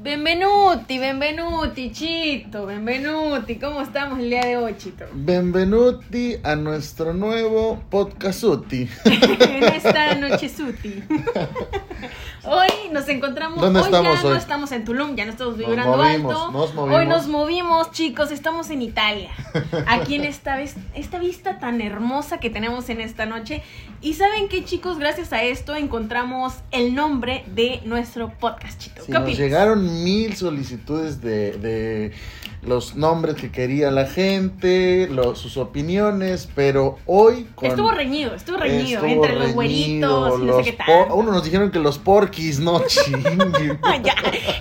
Benvenuti, benvenuti, Chito, benvenuti. ¿Cómo estamos el día de hoy, Chito? Benvenuti a nuestro nuevo podcastuti. en esta noche suti. Hoy nos encontramos. ¿Dónde hoy estamos ya hoy? no estamos en Tulum, ya no estamos Nos vibrando movimos, alto. nos movimos. Hoy nos movimos, chicos. Estamos en Italia. Aquí en esta, ves- esta vista tan hermosa que tenemos en esta noche. Y saben qué, chicos, gracias a esto encontramos el nombre de nuestro podcast, Chito. Sí, ¿Qué nos llegaron mil solicitudes de, de los nombres que quería la gente, lo- sus opiniones, pero hoy con- Estuvo reñido, estuvo reñido estuvo entre los güeritos y no los sé qué tal. Uno nos dijeron que los porquis, no chinguen. Ah, ya,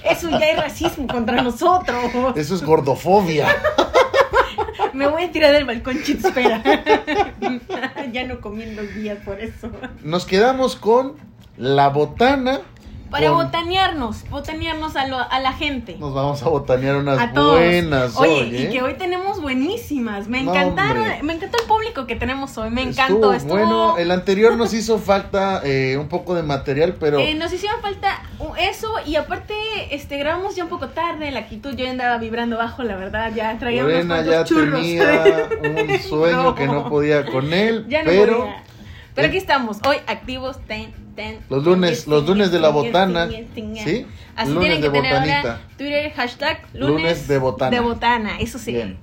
eso ya es racismo contra nosotros. Eso es gordofobia. Me voy a tirar del balcón, chito, espera. ya no comí en dos días por eso. Nos quedamos con la botana. Para con- botanearnos, botanearnos a, lo- a la gente. Nos vamos a botanear unas a todos. buenas Oye, hoy, y ¿eh? que hoy tenemos buenísimas. Me encantaron, me encantó el público que tenemos hoy. Me encantó. Estuvo, bueno. El anterior nos hizo falta eh, un poco de material, pero Eh, nos hicieron falta eso y aparte este grabamos ya un poco tarde, la actitud yo andaba vibrando bajo, la verdad, ya traía unos Lorena ya churros. tenía un sueño No. que no podía con él, Ya no pero podía. Pero aquí estamos, hoy activos, ten. Los lunes- ten, los lunes de la ten, botana, ten. ¿sí? Así Lunes tienen que de tener ahora botanita. Twitter, hashtag lunes, Lunes de botana. De botana, eso sí. Bien.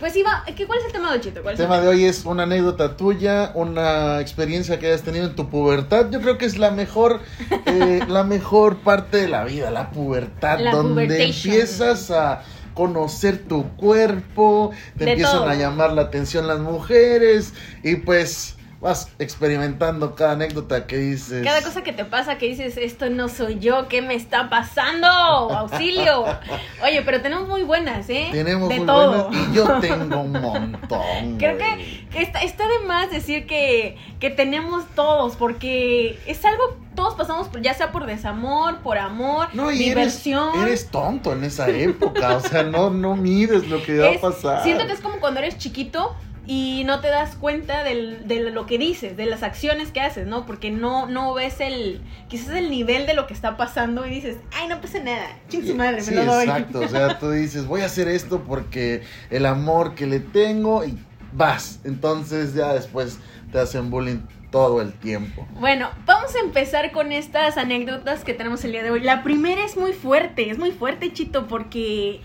Pues iba, ¿qué, ¿cuál es el tema de hoy, Chito? ¿Cuál el tema de hoy es una anécdota tuya, una experiencia que hayas tenido en tu pubertad. Yo creo que es la mejor, eh, la mejor parte de la vida, la pubertad, La donde empiezas a conocer tu cuerpo, te De empiezan todo. a llamar la atención las mujeres y pues vas experimentando cada anécdota que dices. Cada cosa que te pasa que dices, esto no soy yo, ¿qué me está pasando? ¡Auxilio! Oye, pero tenemos muy buenas, ¿eh? Tenemos de muy todo. buenas y yo tengo un montón. Creo que, que está, está de más decir que, que tenemos todos, porque es algo, todos pasamos por, ya sea por desamor, por amor, No, y eres, diversión. eres tonto en esa época, o sea, no, no mides lo que va a pasar. Siento que es como cuando eres chiquito y no te das cuenta del, de lo que dices, de las acciones que haces, ¿no? Porque no, no ves el, quizás el nivel de lo que está pasando y dices, ay, no pasa nada, ching su madre, Sí, me lo doy. exacto, o sea, tú dices, voy a hacer esto porque el amor que le tengo y vas. Entonces ya después te hacen bullying todo el tiempo. Bueno, vamos a empezar con estas anécdotas que tenemos el día de hoy. La primera es muy fuerte, es muy fuerte, Chito, porque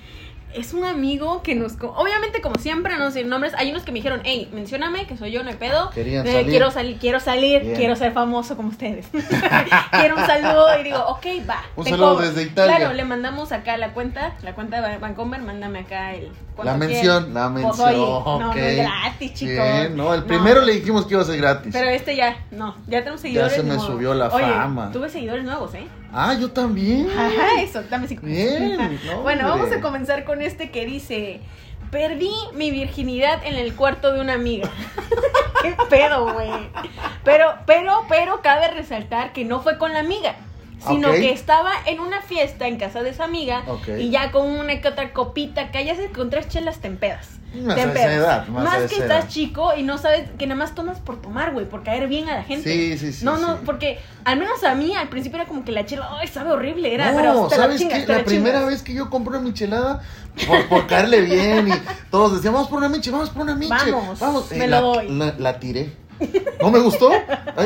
es un amigo que nos... Obviamente, como siempre, no sé nombres. Hay unos que me dijeron, hey, mencióname, que soy yo, no hay pedo. Querían Eh, salir. Quiero salir, quiero salir, Bien. quiero ser famoso como ustedes. quiero un saludo y digo, ok, va. Un saludo cobro. desde Italia. Claro, le mandamos acá la cuenta, la cuenta de Vancomer, mándame acá el... La mención, quieres. la Pues, mención. oye, no, no es gratis, chicos. Bien, no, el No. primero le dijimos que iba a ser gratis. Pero este ya, no, ya tenemos seguidores. se me nuevos. subió la Oye, fama. Tuve seguidores nuevos, ¿eh? Ah, yo también. Ajá, eso, dame cinco. Bien, no, bueno, vamos a comenzar con este que dice: Perdí mi virginidad en el cuarto de una amiga. ¿Qué pedo, güey? Pero, pero, pero cabe resaltar que no fue con la amiga. Sino que estaba en una fiesta en casa de esa amiga y ya con una que otra copita que ya se con tres chelas te empedas. Más Te a esa empedas. edad, más a que estás chico y no sabes que nada más tomas por tomar, güey, por caer bien a la gente. Sí, sí, sí, No, no, sí. porque al menos a mí al principio era como que la chela, ay, sabe horrible, era, no, pero te la ¿sabes chingas, qué? te La primera chingas. vez que yo compré una michelada, por, por caerle bien, y todos decían, vamos por una miche, vamos por una miche. Vamos, me Eh, lo la, doy. La, la tiré. ¿No me gustó?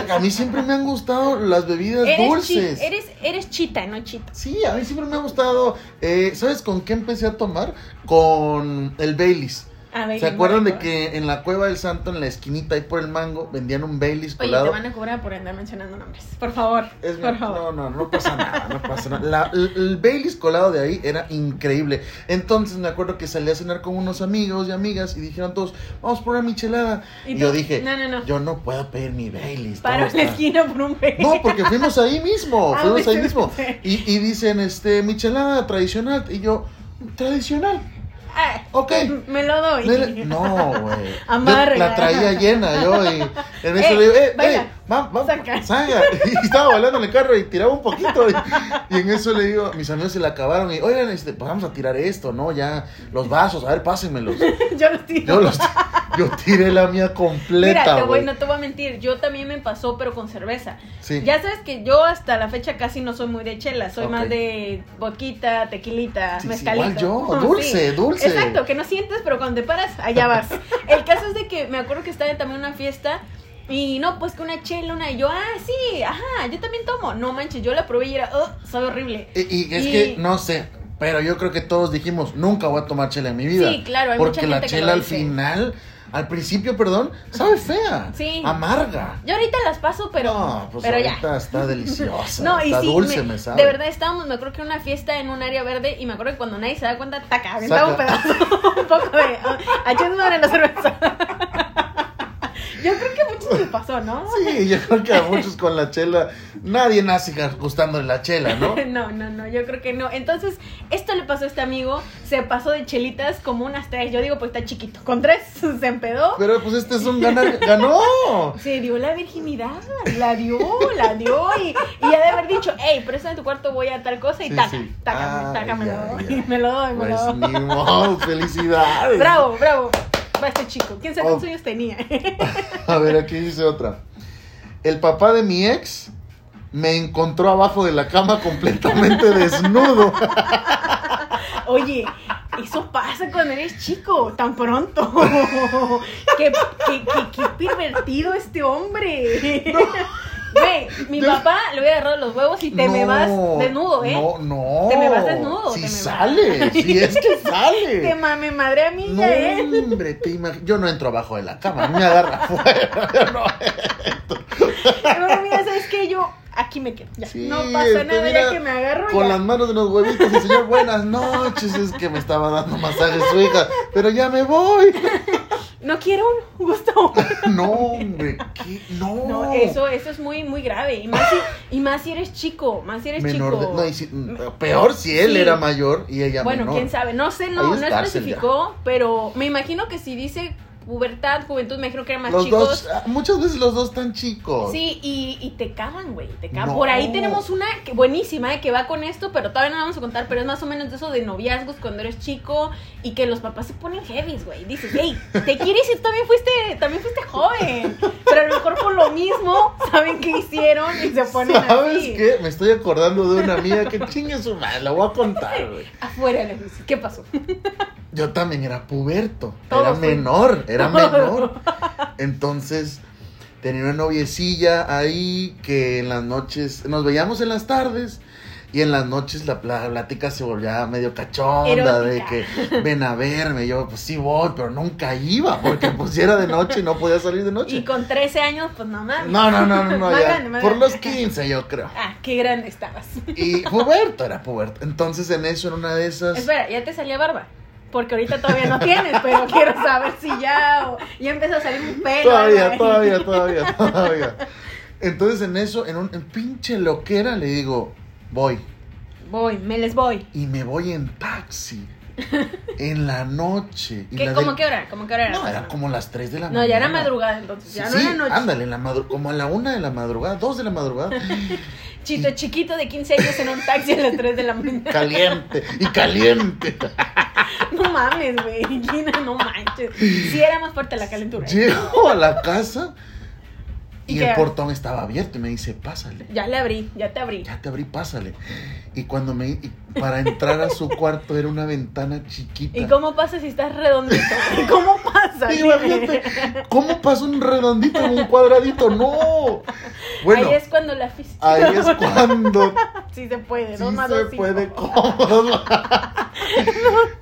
A mí siempre me han gustado las bebidas Eres, dulces. chi- eres, eres chita, no chita. Sí, a mí siempre me ha gustado. eh, ¿Sabes con qué empecé a tomar? Con el Baileys. ¿Se acuerdan de que en la Cueva del Santo, en la esquinita ahí por el mango, vendían un Baileys Oye, colado? te van a cobrar por andar mencionando nombres. Por favor, Es- por favor. no, no, no pasa nada, no pasa nada. La- el, el Baileys colado de ahí era increíble. Entonces me acuerdo que salí a cenar con unos amigos y amigas y dijeron todos, vamos por una michelada. ¿Y yo dije, No, no, no. yo no puedo pedir mi Baileys. Paro en la esquina por un beso. No, porque fuimos ahí mismo, Ah, fuimos ahí sí, mismo. Y, y dicen, este, michelada tradicional. Y yo, tradicional. Ah, Ok. Me lo doy. No, güey. La traía llena yo y en eso Eh, le digo, eh, baila. eh, Saca. saca. Y estaba bailando en el carro y tiraba un poquito. Y, y en eso le digo, mis amigos se la acabaron y, oigan, este, pues vamos a tirar esto, ¿no? Ya, los vasos, a ver, pásenmelos. Yo lo tiro. Yo los Yo tiré la mía Mira, completa, te voy, no te voy a mentir, yo también me pasó, pero con cerveza. Sí. Ya sabes que yo hasta la fecha casi no soy muy de chela, soy más de vodquita, tequilita, Sí, sí, mezcalito. igual yo, dulce, dulce. Exacto, que no sientes, pero cuando te paras, allá vas. El caso es de que me acuerdo que estaba también en una fiesta y no, pues que una chela, una, y yo, ah, sí, ajá, yo también tomo. No manches, yo la probé y era, oh, sabe horrible. Y, y es Y- que, no sé, pero yo creo que todos dijimos, nunca voy a tomar chela en mi vida. Sí, claro, hay Porque mucha la gente que chela lo al dice. final, al principio, perdón, sabe fea. Sí. Amarga. Yo ahorita las paso, pero, no, pues pero ya. ahorita está deliciosa. No, y está sí, dulce, me- me, sabe. de verdad estábamos, me acuerdo que en una fiesta en un área verde y me acuerdo que cuando nadie se da cuenta, taca, aventaba un pedazo, un poco de, a en la cerveza. Yo creo que a muchos les pasó, ¿no? Sí, yo creo que a muchos con la chela, nadie nace gustándole la chela, ¿no? No, no, no, yo creo que no. Entonces, esto le pasó a este amigo, se pasó de chelitas como unas tres. Yo digo, pues está chiquito. Con tres se empedó. Pero pues este es un ganar, ganó. Se dio la virginidad, la dio, la dio y, y ya de haber dicho, hey, préstame tu cuarto, voy a tal cosa y Sí, taca, sí. taca. Y me lo doy, me Pues lo doy. ni modo, felicidades. Bravo, bravo. Va este chico. ¿Quién sabe Oh. cuántos años tenía? A ver, aquí dice otra. El papá de mi ex me encontró abajo de la cama completamente desnudo. Oye, eso pasa cuando eres chico, tan pronto. qué, qué, qué, qué pervertido este hombre. Güey, mi papá le hubiera agarrado los huevos y te me vas desnudo, ¿eh? No, no. Te me vas desnudo, Si te me vas. sale, si es que sale. Te mame madre a mí No, ya, ¿eh? hombre, te imag- Yo no entro abajo de la cama, me agarra afuera. Yo no No, mira, ¿sabes qué? Yo aquí me quedo. Ya. Sí, no pasa nada, mira, ya que me agarro. Con ya. las manos de los huevitos y señor, buenas noches. Es que me estaba dando masaje su hija, pero ya me voy. No quiero un gusto. No, hombre, ¿qué? No. No, eso, eso es muy, muy grave. Y más si, y más si eres chico, más si eres Menor chico. de- no, y si- peor si él Sí. era mayor y ella Bueno, menor. quién sabe, no sé, no, no especificó, pero me imagino que si dice pubertad, juventud, me imagino que eran más Los chicos. dos, ah, muchas veces los dos están chicos. Sí, y, y te cagan, güey, te cagan. No. Por ahí tenemos una que, buenísima eh, que va con esto, pero todavía no la vamos a contar, pero es más o menos de eso de noviazgos cuando eres chico y que los papás se ponen heavies, güey. Dices, hey, te quieres y también fuiste, también fuiste joven. Pero a lo mejor por lo mismo saben qué hicieron y se ponen ¿Sabes así. qué? Me estoy acordando de una amiga que chingue su madre, la voy a contar, güey. Afuera, dices, ¿qué pasó? Yo también era puberto, era menor, era menor. Entonces, tenía una noviecilla ahí que en las noches, nos veíamos en las tardes y en las noches la plática se volvía medio cachonda de que ven a verme. Yo, pues sí voy, pero nunca iba porque pues era de noche y no podía salir de noche. Y con 13 años, pues no mames. No, no, no, no, no, ya. grande, Por grande. los 15 yo creo. Ah, qué grande estabas. Y puberto, era puberto. Entonces en eso, en una de esas... Espera, ¿ya te salía barba? Porque ahorita todavía no tienes, pero quiero saber si ya o ya empezó a salir un pelo. Todavía, todavía, todavía, todavía. Entonces en eso, en un en pinche loquera, le digo, voy. Voy, me les voy. Y me voy en taxi. En la noche. Y ¿Qué, la ¿Cómo de- qué hora? ¿Cómo qué hora era? No, eran como las 3 de la No, mañana. ya era madrugada entonces, ya Sí, no era noche. ándale, en la madru- como a la una de la madrugada, 2 de la madrugada. Chito chiquito de 15 años en un taxi a las 3 de la mañana. caliente, y caliente. No mames, güey. Gina, no manches. Sí era más fuerte la calentura. Llego a la casa ¿Y el portón estaba abierto y me dice, pásale. Ya le abrí, ya te abrí. Ya te abrí, pásale. Y cuando me y para entrar a su cuarto era una ventana chiquita. ¿Y cómo pasa si estás redondito? ¿Y cómo pasa? Sí, imagínate, ¿cómo pasa un redondito en un cuadradito? No. Bueno, ahí es cuando la física. ahí es cuando Sí se puede, sí dos más se dos, puede cómodo.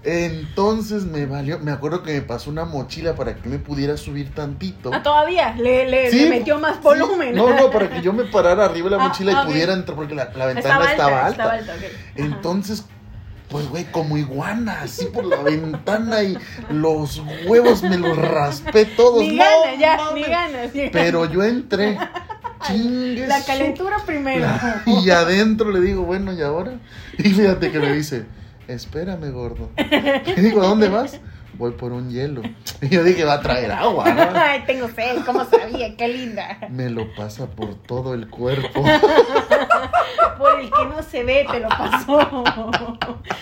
Entonces me valió, me acuerdo que me pasó una mochila para que me pudiera subir tantito. Ah, todavía, le, le, Sí, le metió más sí. volumen. No, no, para que yo me parara arriba de la Ah, mochila ah, y pudiera entrar porque la, la ventana estaba, alta. Estaba alta, ok. Ajá. Entonces, pues güey, como iguana, así por la ventana y los huevos me los raspé todos. Ni No, ganas, ya, mames. ni ganas. ni ganas. Pero yo entré. Chingue La calentura primero. Y adentro le digo, bueno, ¿y ahora? Y fíjate que me dice, espérame, gordo. Y digo, ¿a dónde vas? Voy por un hielo. Y yo dije, va a traer agua, ¿no? Ay, tengo sed, ¿cómo sabía? Qué linda. Me lo pasa por todo el cuerpo. por el que no se ve te lo pasó.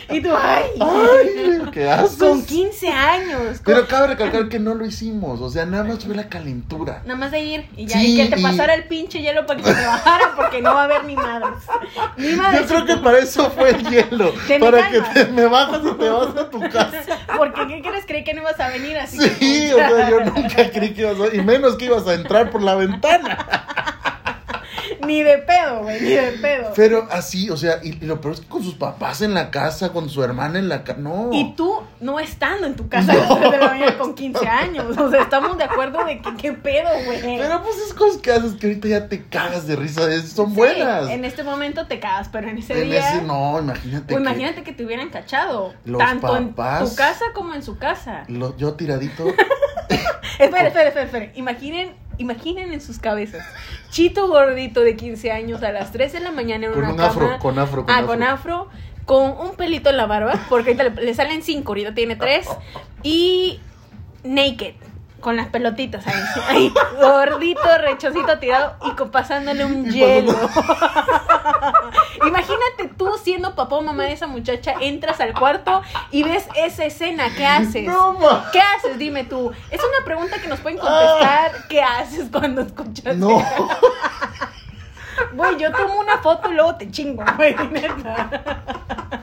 Y tú, ay, Ay, qué haces. con 15 años. con- Pero cabe recalcar que no lo hicimos. O sea, nada más fue la calentura. Nada más de ir y ya, Sí, y que te y- pasara el pinche hielo para que te bajara porque no va a haber ni madres. Ni madres. Yo creo que para eso fue el hielo. Para que te me bajas y te vas a tu casa. Porque ¿qué crees? Creí que no ibas a venir así. Sí, que- o sea, yo nunca creí que ibas a. Y menos que ibas a entrar por la ventana. Ni de pedo, güey, ni de pedo. Pero así, o sea, y, y lo peor es que con sus papás en la casa, con su hermana en la casa. No. Y tú no estando en tu casa a las 3 de la mañana con 15 años. O sea, estamos de acuerdo de que qué pedo, güey. Pero pues es cosas que haces que ahorita ya te cagas de risa. Son Sí, buenas. en este momento te cagas, pero en ese En día. ese no, imagínate. pues que imagínate que te hubieran cachado. Los tanto papás- en tu casa como en su casa. lo- yo tiradito. Espera, espera, espera, espera. Imaginen, imaginen en sus cabezas. Chito gordito de 15 años a las 3 de la mañana en Con una un cama. afro, con afro, con ah, afro. con afro. Con un pelito en la barba. Porque ahorita le, le salen 5, ahorita tiene 3. Y naked. Con las pelotitas ahí. ahí gordito, rechocito tirado y con, pasándole un hielo. Imagínate tú siendo papá o mamá de esa muchacha, entras al cuarto y ves esa escena. ¿Qué haces? No. ¿Qué haces? Dime tú. Es una pregunta que nos pueden contestar. ¿Qué haces cuando escuchas? No. Güey, yo tomo una foto y luego te chingo, güey, neta.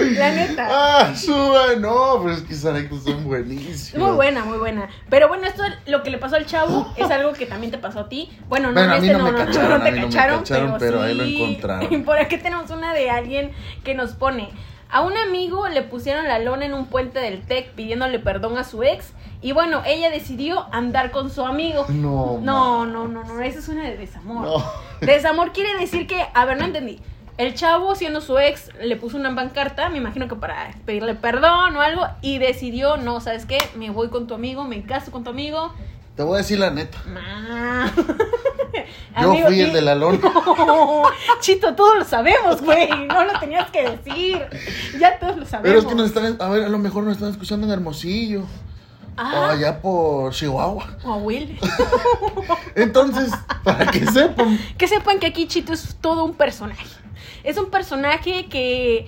La neta. Ah, sube, no, pero es que esas anécdotas son buenísimas. Muy buena, muy buena. Pero bueno, esto lo que le pasó al chavo es algo que también te pasó a ti. Bueno, no, Bueno, a en mí este no no, no, cacharon, no te a mí no me cacharon, pero, pero ahí lo sí. encontraron. Por aquí tenemos una de alguien que nos pone. A un amigo le pusieron la lona en un puente del TEC pidiéndole perdón a su ex. Y bueno, ella decidió andar con su amigo. No, No, no, no, no, eso es una de desamor. No. Desamor quiere decir que, a ver, no entendí. El chavo, siendo su ex, le puso una pancarta, me imagino que para pedirle perdón o algo, y decidió, no, ¿sabes qué? Me voy con tu amigo, me caso con tu amigo. Te voy a decir la neta. Ma. Yo Amigo, fui el de la lona. No, Chito, todos lo sabemos, güey. No lo tenías que decir. Ya todos lo sabemos. Pero es que nos están, a ver, a lo mejor nos están escuchando en Hermosillo. O Ah, allá por Chihuahua. o a Will. Entonces, para que sepan. Que sepan que aquí Chito es todo un personaje. Es un personaje que,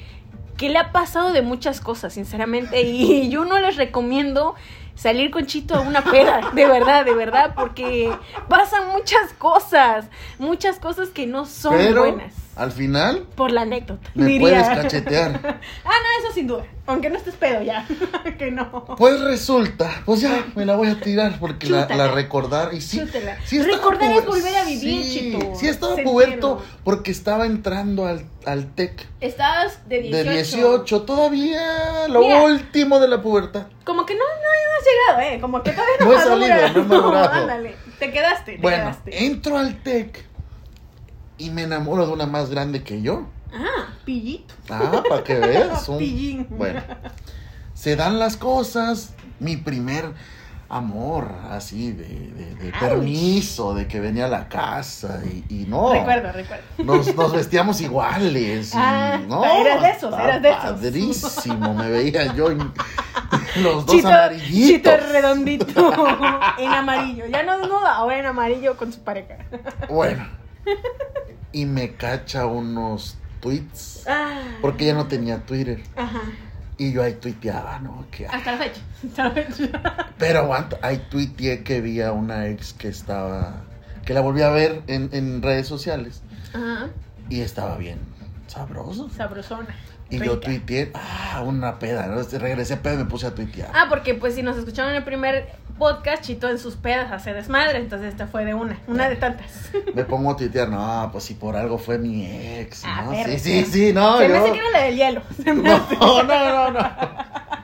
que le ha pasado de muchas cosas, sinceramente. Y yo no les recomiendo salir con Chito a una peda, de verdad, de verdad, porque pasan muchas cosas, muchas cosas que no son Pero buenas. al final Por la anécdota. me diría. puedes cachetear. Ah, no, eso sin duda. Aunque no estés pedo ya. que no. Pues resulta, pues ya me la voy a tirar porque la, recordar y sí. Sí estaba Recordar es volver a vivir, sí, Chito. Sí, estaba puberto porque estaba entrando al, al TEC Estabas de 18. de 18, todavía lo Mira. último de la pubertad. Como que no, no, has llegado, ¿eh? Como que todavía no, No he salido, no he madurado. ándale. Te quedaste, te Bueno, quedaste. entro al TEC y me enamoro de una más grande que yo. Ah, pillito. Ah, para que veas. un- Pillín. Bueno, se dan las cosas. Mi primer amor, así, de, de- de permiso, de que venía a la casa y, y no. Recuerdo, recuerdo. Nos, nos vestíamos iguales. Y, Ah, no, eras de esos, eras de esos. Padrísimo, me veía yo en los dos Chito, amarillitos. chito redondito en amarillo. Ya no desnuda, ahora en amarillo con su pareja. Bueno, y me cacha unos tweets, Ah, porque ya no tenía Twitter. Ajá. Y yo ahí tuiteaba, ¿no? Que, Hasta la fecha. Hasta la fecha. Pero aguanta, ahí tuiteé que vi a una ex que estaba, que la volví a ver en, en redes sociales Ajá. y estaba bien sabroso. Sabrosona. Y yo tuiteé, ah, una peda, ¿no? Regresé a peda y me puse a tuitear. Ah, porque pues si nos escucharon en el primer podcast, Chito en sus pedas hace desmadre, entonces esta fue de una, una de tantas. Me pongo a tuitear, no, pues si por algo fue mi ex, Ah, ¿no? sí, sí, sí, no, se me hace que era la del hielo. No, no, no, no.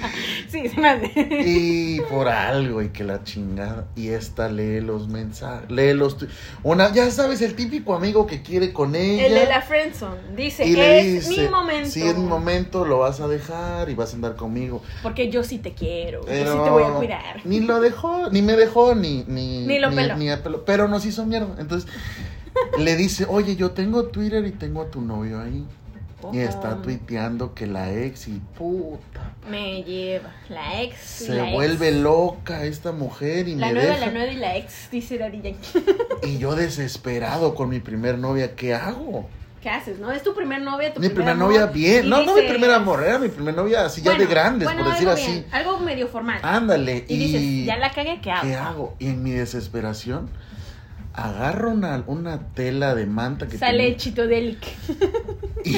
Sí, se me hace. Y por algo y que la chingada. Y esta lee los mensajes, lee los una, ya sabes, el típico amigo que quiere con ella. El de la friendzone dice, es dice, mi momento. Si es mi momento, lo vas a dejar y vas a andar conmigo. Porque yo sí te quiero, Pero yo sí te voy a cuidar. Ni lo dejó, ni me dejó, ni ni, Ni lo peló. ni a pelo, pero nos hizo mierda. Entonces le dice, oye, yo tengo Twitter y tengo a tu novio ahí. Y está tuiteando que la ex y puta. Me lleva. La ex. Se la ex. vuelve loca esta mujer y La me nueva, deja. la nueva y la ex, dice Daddy Yankee. Y yo desesperado con mi primer novia, ¿qué hago? ¿Qué haces, no? Es tu primer novia, tu Mi primer primer amor, novia bien. y No, no mi primer amor, era mi primer novia así ya de grandes, bueno, por decir algo así. bien, algo medio formal. Ándale. y, dices, ya la cagué, ¿qué hago? ¿Qué hago? Y en mi desesperación, agarro una, una tela de manta que Sale tenía Chito Delic. y,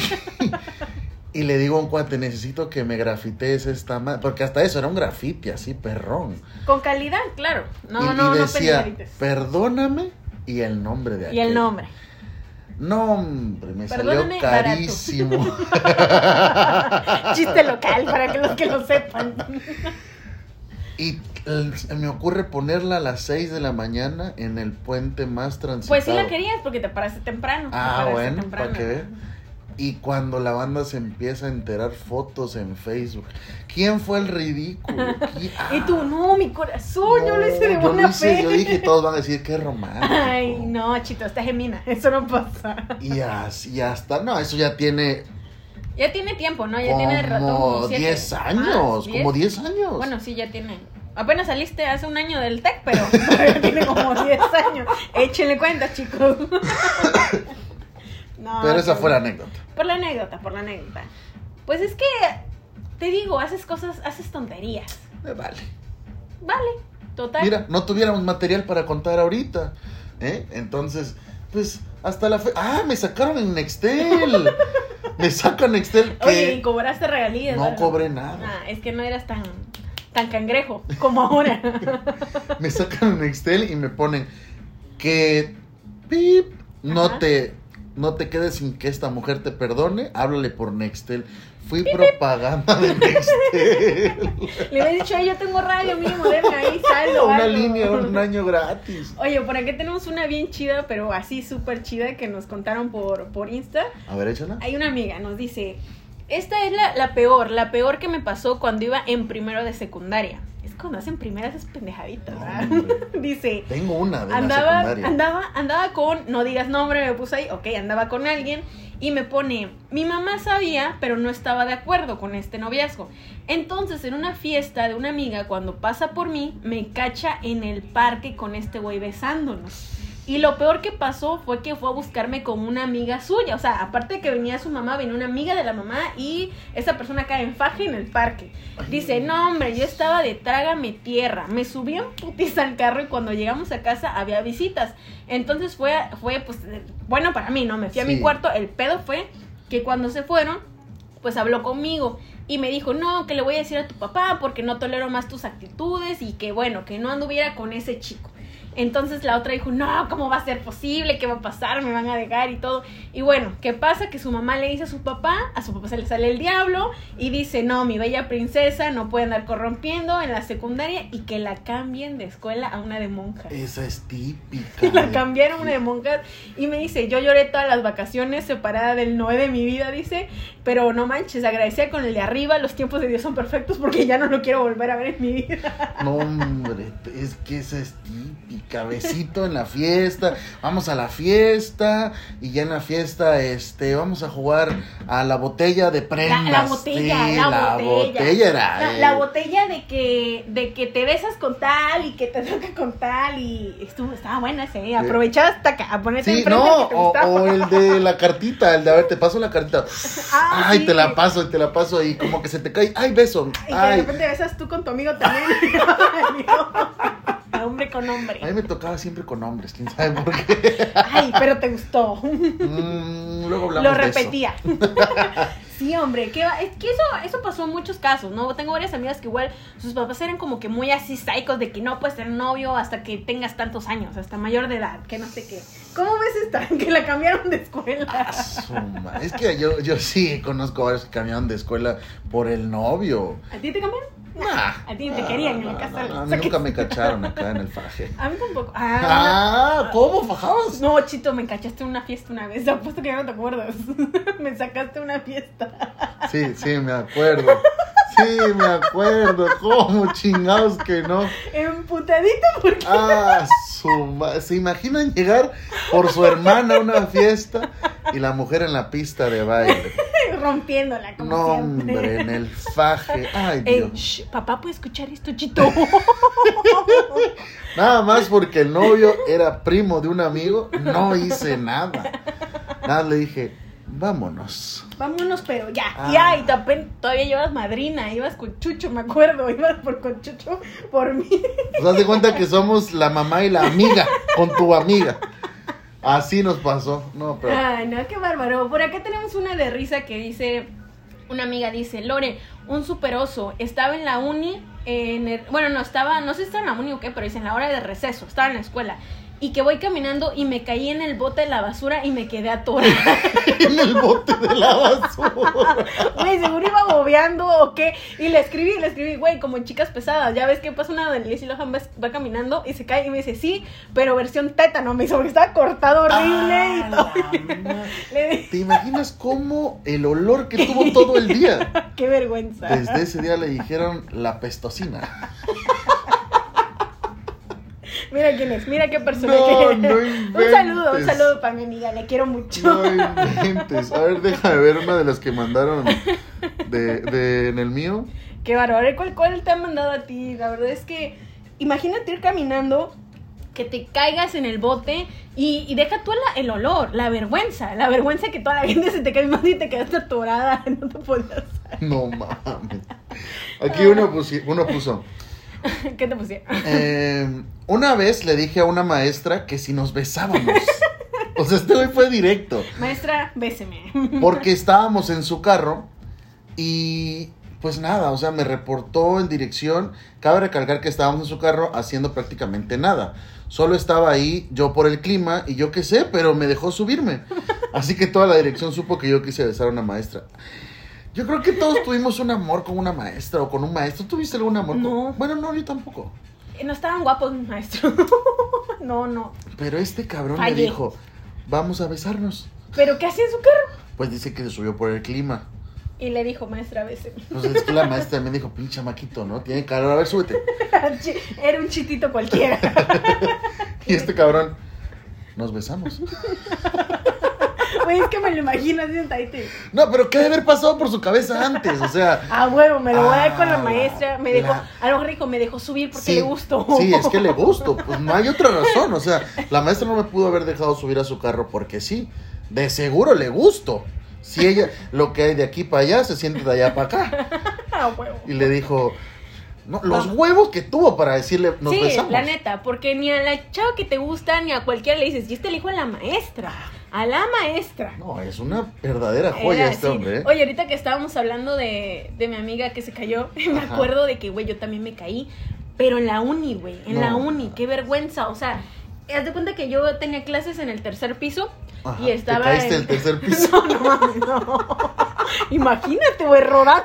y le digo a un cuate, necesito que me grafitees esta manta. Porque hasta eso era un grafiti así, perrón. Con calidad, claro. No, y, no, y no decía, pendientes. perdóname y el nombre de Y el aquel. nombre. No, hombre, me Perdóname, salió carísimo. Chiste local, para que los que lo sepan. y se me ocurre ponerla a las 6 de la mañana en el puente más transitado. Pues sí la querías porque te paraste temprano. te Ah, bueno, temprano. para que. Y cuando la banda se empieza a enterar fotos en Facebook. ¿Quién fue el ridículo? ¿Qui- Y tú, no, mi corazón, yo lo hice de No, yo buena lo hice, fe. Yo dije, todos van a decir que romántico. Ay, no, chito, está gemina. Eso no pasa. Y así, ya está. No, eso ya tiene Ya tiene tiempo, ¿no? Ya tiene ratón. como siete. 10 Ah, años. ¿diez? Como 10 años. Bueno, sí, ya tiene. Apenas saliste hace un año del TEC, pero ya tiene como 10 años. Échenle cuenta, chicos. No, Pero esa fue la anécdota. Por la anécdota, por la anécdota. Pues es que, te digo, haces cosas, haces tonterías. Me vale. Vale, total. Mira, no tuviéramos material para contar ahorita. ¿eh? Entonces, pues, hasta la fe. ¡Ah! Me sacaron en Nextel. me sacan Nextel Oye, y cobraste regalías. no ¿verdad? cobré nada. Ah, es que no eras tan, tan cangrejo como ahora. Me sacan en Nextel y me ponen que pip, no Ajá. te no te quedes sin que esta mujer te perdone, háblale por Nextel. Fui propaganda de Nextel. Le había dicho, yo tengo radio mía moderna ahí, salgo. Una algo". línea, un año gratis. Oye, por aquí tenemos una bien chida, pero así súper chida que nos contaron por, por Insta. A ver, échala. Hay una amiga, nos dice, esta es la, la peor, la peor que me pasó cuando iba en primero de secundaria. Es cuando hacen primeras es pendejaditas, No, dice, Tengo una de la andaba, secundaria. andaba, andaba con, no digas nombre, me puse ahí, ok, andaba con alguien y me pone, mi mamá sabía, pero no estaba de acuerdo con este noviazgo. Entonces, en una fiesta de una amiga, cuando pasa por mí, me cacha en el parque con este güey besándonos. Y lo peor que pasó fue que fue a buscarme con una amiga suya. O sea, aparte de que venía su mamá, venía una amiga de la mamá y esa persona cae en faje en el parque. Dice, no hombre, yo estaba de trágame tierra. Me subí en putis al carro y cuando llegamos a casa había visitas. Entonces fue, fue pues, eh, bueno para mí, ¿no? Me fui a mi cuarto. El pedo fue que cuando se fueron, pues habló conmigo y me dijo, no, que le voy a decir a tu papá porque no tolero más tus actitudes y que bueno, que no anduviera con ese chico. Entonces la otra dijo, no, ¿cómo va a ser posible? ¿Qué va a pasar? Me van a dejar y todo. Y bueno, ¿qué pasa? Que su mamá le dice a su papá, a su papá se le sale el diablo y dice, no, mi bella princesa no puede andar corrompiendo en la secundaria y que la cambien de escuela a una de monjas. Esa es típica. La cambiaron a una de monjas y me dice, yo lloré todas las vacaciones separada del Noé de mi vida, dice, pero no manches, agradecida con el de arriba, los tiempos de Dios son perfectos porque ya no lo quiero volver a ver en mi vida. No, hombre, es que esa es típica. Besito en la fiesta. Vamos a la fiesta. Y ya en la fiesta, este, vamos a jugar a la botella de prendas. la botella, Sí, la, botella. era. La, eh, la botella de que, de que te besas con tal y que te toca con tal y estuvo, estaba buena ese, ¿eh? aprovechaba hasta acá, a ponerte Sí, no, que te o, el de la cartita, el de a ver, te paso la cartita. Ah, Ay, sí. te la paso, y te la paso y como que se te cae. Ay, beso. Y que de Ay. repente besas tú con tu amigo también. Hombre con hombre. A mí me tocaba siempre con hombres, quién sabe por qué. Ay, pero te gustó. Mm, luego hablamos Lo de eso. repetía. Sí, hombre, que, es que eso, eso pasó en muchos casos, ¿no? Tengo varias amigas que igual sus papás eran como que muy así psicos de que no puedes tener novio hasta que tengas tantos años, hasta mayor de edad, que no sé qué. ¿Cómo ves esta? Que la cambiaron de escuela. Ah, Es que yo, yo sí conozco varios que cambiaron de escuela por el novio. ¿A ti te cambiaron? Nah, A ti te querían en la casa. a mí nunca me cacharon acá en el faje. A mí tampoco. Ah, Ah, ¿cómo fajabas? No, Chito, me cachaste en una fiesta una vez. Apuesto que ya no te acuerdas. me sacaste una fiesta. Sí, sí, me acuerdo. Sí, me acuerdo. ¿Cómo chingados que no? Emputadito porque. Ah, su ¿Se imaginan llegar por su hermana a una fiesta y la mujer en la pista de baile? Rompiéndola, como No, siempre. hombre, en el faje. Ay, Ey, Dios. papá puede escuchar esto, chito. Nada más porque el novio era primo de un amigo, no hice nada. Nada, le dije, vámonos. Vámonos, pero ya. Ah. Ya, y tapen- todavía llevas madrina, ibas con Chucho, me acuerdo, ibas por con Chucho por mí. Pues haz de cuenta que somos la mamá y la amiga con tu amiga. Así nos pasó. No, pero. Ay, no, qué bárbaro. Por acá tenemos una de risa que dice, una amiga dice, Lore, un superoso, estaba en la uni, en el- bueno, no estaba, no sé si estaba en la uni o qué, pero dice en la hora de receso, estaba en la escuela. Y que voy caminando y me caí en el bote de la basura y me quedé atorada. En el bote de la basura. Güey, seguro iba bobeando o qué. Y le escribí, le escribí, güey, como en chicas pesadas. Ya ves que pasa una de Lindsay Lohan va, va caminando y se cae y me dice, sí, pero versión tétano. Me dice, porque estaba cortado horrible Ah, y todo. ma- Le dije, ¿Te imaginas cómo el olor que tuvo todo el día? qué vergüenza. Desde ese día le dijeron la pestosina. Mira quién es, mira qué personaje. No, no un saludo, un saludo para mi amiga, le quiero mucho. No inventes. A ver, déjame ver una de las que mandaron de, de en el mío. Qué bárbaro. ¿Cuál, ¿Cuál te ha mandado a ti? La verdad es que imagínate ir caminando, que te caigas en el bote y, y deja tú la- el olor, la vergüenza. La vergüenza que toda la gente se te cae más y te quedaste atorada. No te podías. No mames. Aquí uno, pusi- uno puso. ¿Qué te pusieron? eh, una vez le dije a una maestra que si nos besábamos. O sea, este güey fue directo. Maestra, béseme. Porque estábamos en su carro y pues nada, o sea, me reportó en dirección. Cabe recalcar que estábamos en su carro haciendo prácticamente nada. Solo estaba ahí yo por el clima y yo qué sé, pero me dejó subirme. Así que toda la dirección supo que yo quise besar a una maestra. Yo creo que todos tuvimos un amor con una maestra o con un maestro. ¿Tuviste algún amor? con- No. Bueno, no, yo tampoco. No estaban guapos, maestro. No, no. Pero este cabrón Fallé. me dijo, vamos a besarnos. ¿Pero qué hacía en su carro? Pues dice que se subió por el clima. Y le dijo, maestra, béseme. Pues es que la maestra me dijo, pinche maquito, ¿no? Tiene calor, a ver, súbete. Era un chitito cualquiera. Y este cabrón, nos besamos. Güey, es que me lo imagino así sentadito. No, pero ¿qué debe haber pasado por su cabeza antes? O sea, Ah, huevo, me lo voy a dar con la Ah, maestra. Me la- dejó, a lo dijo, me dejó subir porque sí, le gustó. Sí, es que le gusto. Pues no hay otra razón. O sea, la maestra no me pudo haber dejado subir a su carro porque sí. De seguro le gusto. Si ella, lo que hay de aquí para allá, se siente de allá para acá. Ah, huevo. Y le dijo, no, los huevos que tuvo para decirle, nos sí, besamos. la neta, porque ni a la chava que te gusta ni a cualquiera le dices, y este le dijo a la maestra, a la maestra. No, es una verdadera joya Era este hombre. ¿eh? Oye, ahorita que estábamos hablando de, de mi amiga que se cayó, me Ajá. acuerdo de que, güey, yo también me caí, pero en la uni, güey, en No. la uni, qué vergüenza, o sea, haz de cuenta que yo tenía clases en el tercer piso Ajá, y estaba Te caíste en- del tercer piso. No, no mames, no. Imagínate, güey, ma.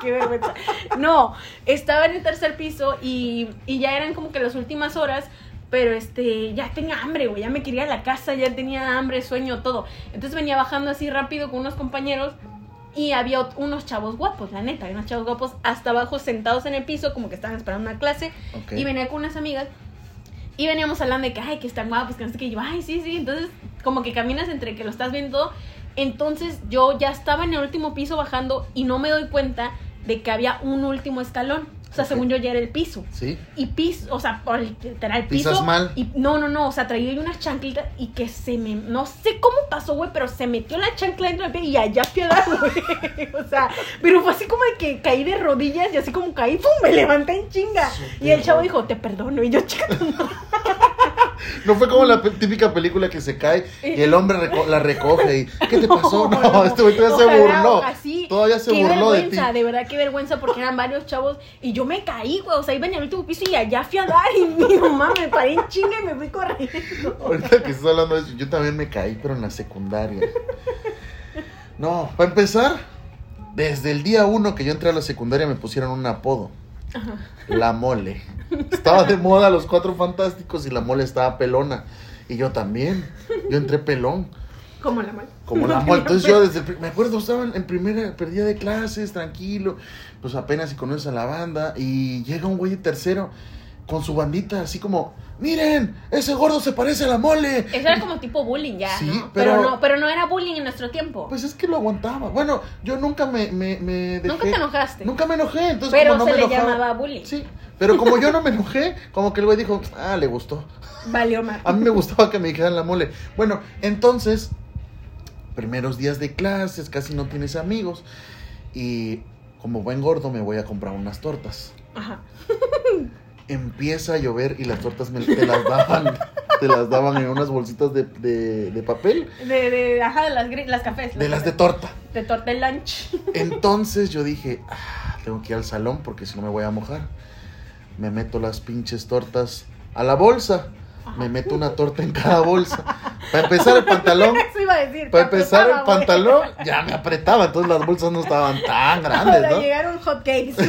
Qué vergüenza. No, estaba en el tercer piso y, y ya eran como que las últimas horas, pero este, ya tenía hambre, güey, ya me quería a la casa, ya tenía hambre, sueño, todo. Entonces venía bajando así rápido con unos compañeros y había unos chavos guapos, la neta, había unos chavos guapos hasta abajo sentados en el piso, como que estaban esperando una clase. Y venía con unas amigas y veníamos hablando de que, ay, que están guapos, que no sé qué. Y yo, ay, sí, sí. Entonces, como que caminas entre que lo estás viendo. Entonces, yo ya estaba en el último piso bajando y no me doy cuenta de que había un último escalón. O sea, según yo ya era el piso. Sí. Y piso, o sea, literal piso. Pisas mal. Y no, no, no, o sea, traía unas chanclitas y que se me, no sé cómo pasó, güey, pero se metió la chancla dentro del pie y allá fui a dar, güey. O sea, pero fue así como de que caí de rodillas y así como caí, ¡pum! Me levanté en chinga. Y el chavo dijo, te perdono. Y yo, chica, madre. No fue como la típica película que se cae y el hombre reco- la recoge y ¿qué te pasó? No, este güey todavía se burló. así. Todavía se Qué burló de ti. vergüenza, de verdad, qué vergüenza, porque eran varios chavos y yo me caí, güey. O sea, iba en el último piso y allá fui a dar y mi mamá me paré en chinga y me fui corriendo. Ahorita que estás hablando de eso, yo también me caí, pero en la secundaria. No, para empezar, desde el día uno que yo entré a la secundaria me pusieron un apodo. La mole. Estaba de moda los cuatro fantásticos y la mole estaba pelona. Y yo también. Yo entré pelón. Como la mano. Como la mole. Entonces yo desde el me acuerdo, estaba en, primera, perdida de clases, tranquilo. Pues apenas si conoces a la banda. Y llega un güey tercero. Con su bandita, así como, miren, ese gordo se parece a la mole. Eso era como tipo bullying ya, Sí, ¿no? Pero, pero- no, pero no era bullying en nuestro tiempo. Pues es que lo aguantaba. Bueno, yo nunca me, me, me dejé. Nunca te enojaste. Nunca me enojé, entonces pero como no se me le enojaba- llamaba bullying. Sí, pero como yo no me enojé, como que el güey dijo, ah, le gustó. Valió más. A mí me gustaba que me dijeran la mole. Bueno, entonces, primeros días de clases, casi no tienes amigos. Y como buen gordo me voy a comprar unas tortas. Ajá. Empieza a llover y las tortas me, te las daban. Te las daban en unas bolsitas de, de- de papel. De, de, ajá, de las, las cafés. De las de torta. De torta de lunch. Entonces yo dije, "Ah, tengo que ir al salón porque si no me voy a mojar. Me meto las pinches tortas a la bolsa. Me meto una torta en cada bolsa. Para empezar el pantalón, Eso iba a decir. para empezar el pantalón, ya me apretaba. Entonces las bolsas no estaban tan grandes, Para ¿no? llegar un hot cakes.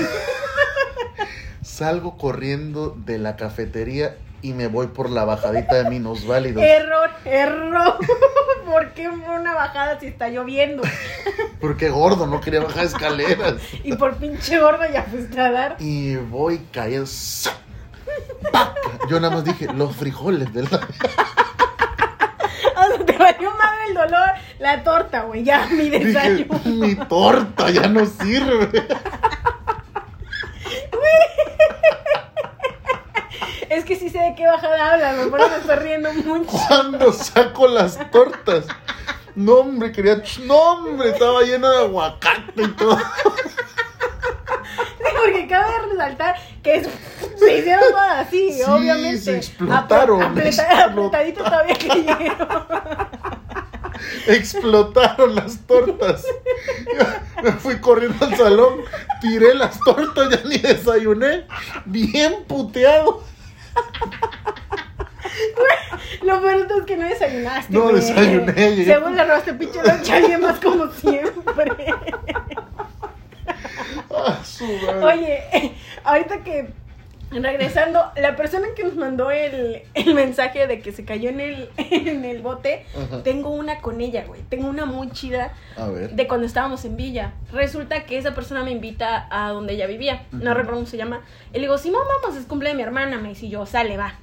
Salgo corriendo de la cafetería y me voy por la bajadita de minusválidos. error, error. ¿Por qué una bajada si está lloviendo? Porque gordo, no quería bajar escaleras. Y por pinche gordo ya fuiste a dar. Y voy cayendo. ¡Pac! Yo nada más dije, los frijoles de la... O sea, te valió madre el dolor. La torta, güey. Ya, mi Dije, desayuno. mi torta ya no sirve. Es que sí sé de qué bajada hablas, güey. Por eso me estoy riendo mucho. Cuando saco las tortas. No, hombre, quería. No, hombre, estaba llena de aguacate y todo. Sí, porque cabe resaltar que es- se hicieron todas así, Sí, obviamente. se explotaron, Apre- apreta- explot- apretadito todavía cayeron. Explotaron las tortas. Yo me fui corriendo al salón, tiré las tortas, ya ni desayuné. Bien puteado. Lo peor es que no desayunaste. No güey. desayuné, llegué- Según le robaste pinche lonche a alguien más como siempre. Ah, su. Oye, ahorita que regresando, la persona que nos mandó el, el mensaje de que se cayó en el, en el bote, Ajá. tengo una con ella, güey. Tengo una muy chida A ver. de cuando estábamos en Villa. Resulta que esa persona me invita a donde ella vivía. No recuerdo cómo se llama. Y le digo, Simón, vamos, es cumple de mi hermana. Me dice, yo, sale, va.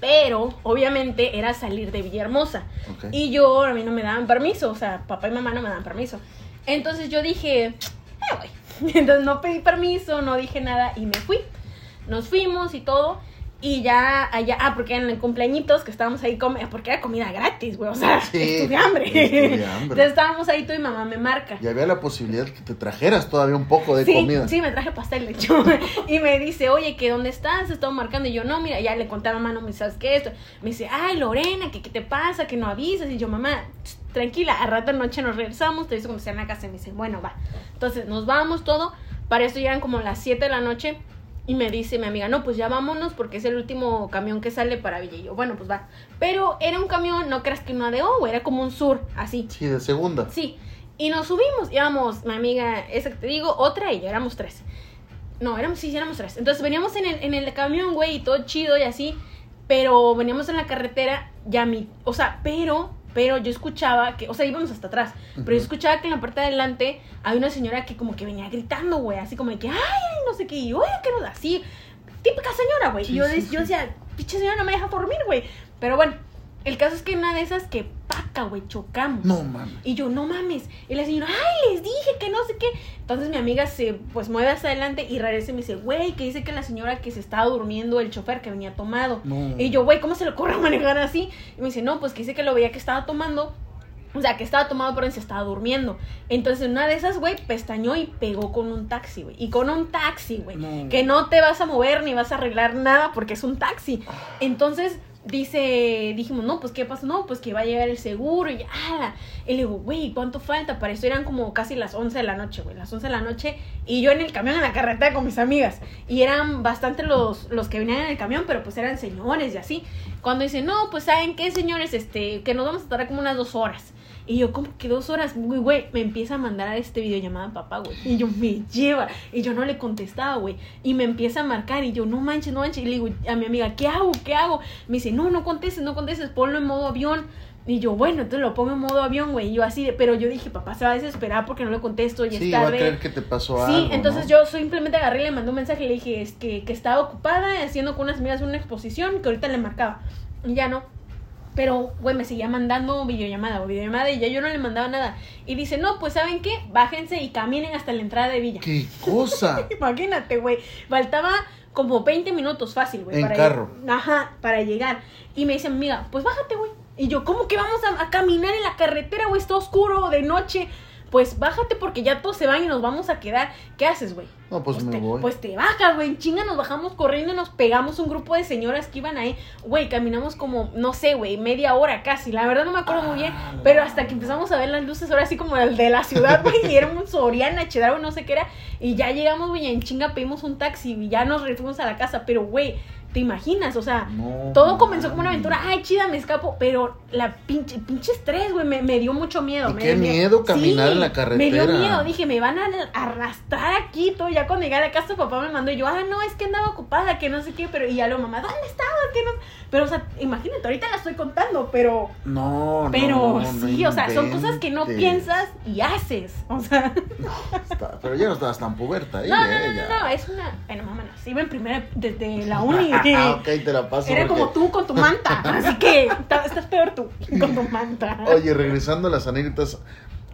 Pero, obviamente, era salir de Villahermosa. Y yo, a mí no me daban permiso. O sea, papá y mamá no me daban permiso. Entonces yo dije, eh, voy. Entonces no pedí permiso, no dije nada y me fui. Nos fuimos y todo. Y ya allá, ah, porque eran cumpleañitos que estábamos ahí comiendo, porque era comida gratis, güey, o sea, Sí, estuve hambre. estuve hambre. Entonces estábamos ahí, tú y mamá me marca. Y había la posibilidad que te trajeras todavía un poco de sí, comida. sí, me traje pastel, de hecho. y me dice, oye, ¿que dónde estás? Estaba marcando. Y yo, no, mira, ya le conté a mamá, no me sabes qué esto. Me dice, ay, Lorena, ¿qué, qué te pasa? Que no avisas. Y yo, mamá, tranquila, a rato de noche nos regresamos. Te dice cuando sea en la casa. Y me dice, bueno, va. Entonces nos vamos, todo. Para esto llegan como las 7 de la noche. Y me dice mi amiga, no, pues ya vámonos porque es el último camión que sale para Villa. Y yo, bueno, pues va. Pero era un camión, no creas que una de O, era como un sur, así. Sí, de segunda. Sí. Y nos subimos, íbamos, mi amiga, esa que te digo, otra y yo, éramos tres. No, éramos, sí, sí, éramos tres. Entonces veníamos en el, en el camión, güey, y todo chido y así. Pero veníamos en la carretera, ya mi. O sea, pero, pero yo escuchaba que. O sea, íbamos hasta atrás. Pero yo escuchaba que en la parte de adelante había una señora que como que venía gritando, güey, así como de que, ay, ay, no sé qué, y oye, que no, así. Típica señora, güey. Sí, y yo, sí. yo decía, pinche señora, no me deja dormir, güey. Pero bueno, el caso es que una de esas que güey, chocamos. No, mames. Y yo, no mames. Y la señora, ay, les dije que no sé qué. Entonces mi amiga se pues mueve hacia adelante y regresa y me dice, güey, que dice que la señora que se estaba durmiendo, el chofer que venía tomado. No. Y yo, güey, ¿cómo se le ocurre manejar así? Y me dice, no, pues que dice que lo veía que estaba tomando. O sea, que estaba tomado, pero se estaba durmiendo. Entonces, una de esas, güey, pestañó y pegó con un taxi, güey. Y con un taxi, güey. No. Que no te vas a mover ni vas a arreglar nada porque es un taxi. Entonces, dice, dijimos, no, pues, ¿qué pasó? No, pues que va a llegar el seguro y ala. Y le digo, güey, ¿cuánto falta? Para eso eran como casi las 11 de la noche, güey. Las 11 de la noche. Y yo en el camión, en la carretera con mis amigas. Y eran bastante los, los que venían en el camión, pero pues eran señores y así. Cuando dice, no, pues, ¿saben qué, señores? Este, que nos vamos a tardar como unas dos horas. Y yo, como que dos horas, güey, güey, me empieza a mandar a este videollamada a papá, güey. Y yo, me lleva. Y yo no le contestaba, güey. Y me empieza a marcar. Y yo, no manches, no manches. Y le digo a mi amiga, ¿qué hago? ¿Qué hago? Me dice, no, no contestes, no contestes, ponlo en modo avión. Y yo, bueno, entonces lo pongo en modo avión, güey. Y yo así, de- pero yo dije, papá se va a desesperar porque no le contesto y Sí, es va a creer que te pasó Sí, algo. entonces ¿no? yo simplemente agarré y le mandé un mensaje y le dije es que, que estaba ocupada haciendo con unas amigas una exposición que ahorita le marcaba. Y ya no. Pero, güey, me seguía mandando videollamada o videollamada y ya yo no le mandaba nada. Y dice, no, pues ¿saben qué? Bájense y caminen hasta la entrada de Villa. ¡Qué cosa! Imagínate, güey. Faltaba como 20 minutos fácil, güey. En para carro. Ajá, para llegar. Y me dice, amiga, pues bájate, güey. Y yo, ¿cómo que vamos a, a caminar en la carretera, güey? Está oscuro, de noche. Pues bájate porque ya todos se van y nos vamos a quedar. ¿Qué haces, güey? No, pues, me te, voy. pues te bajas, güey. En chinga nos bajamos corriendo y nos pegamos un grupo de señoras que iban ahí. Güey, caminamos como, no sé, güey, media hora casi. La verdad no me acuerdo muy bien. Ah, Pero hasta que empezamos a ver las luces, ahora sí como el de la ciudad, güey. Y era un Soriana, Chedraui, no sé qué era. Y ya llegamos, güey, en chinga pedimos un taxi y ya nos fuimos a la casa. Pero, güey, ¿te imaginas? O sea, No todo comenzó como una aventura. Ay, chida, me escapo. Pero la pinche, pinche estrés, güey, me, me dio mucho miedo. Y me qué miedo caminar en la Me dio carretera. miedo. Dije, me van a arrastrar aquí. Todo. Ya cuando llegué a la casa, papá me mandó. Y yo, ah, no, es que andaba ocupada, que no sé qué. Pero, y ya lo mamá, ¿dónde estaba? Que no. Pero, o sea, imagínate, ahorita la estoy contando, pero. No, Pero no, no sí, o sea, son cosas que no piensas y haces. O sea. Está- pero ya no estabas tan puberta ahí, No, no, ¿eh? no, no, no, es una. Bueno, mamá, no, iba en primera desde la uni. Ah, ok, te la paso. Era porque- como tú con tu manta. Así que estás peor tú con tu manta. Oye, regresando a las anécdotas,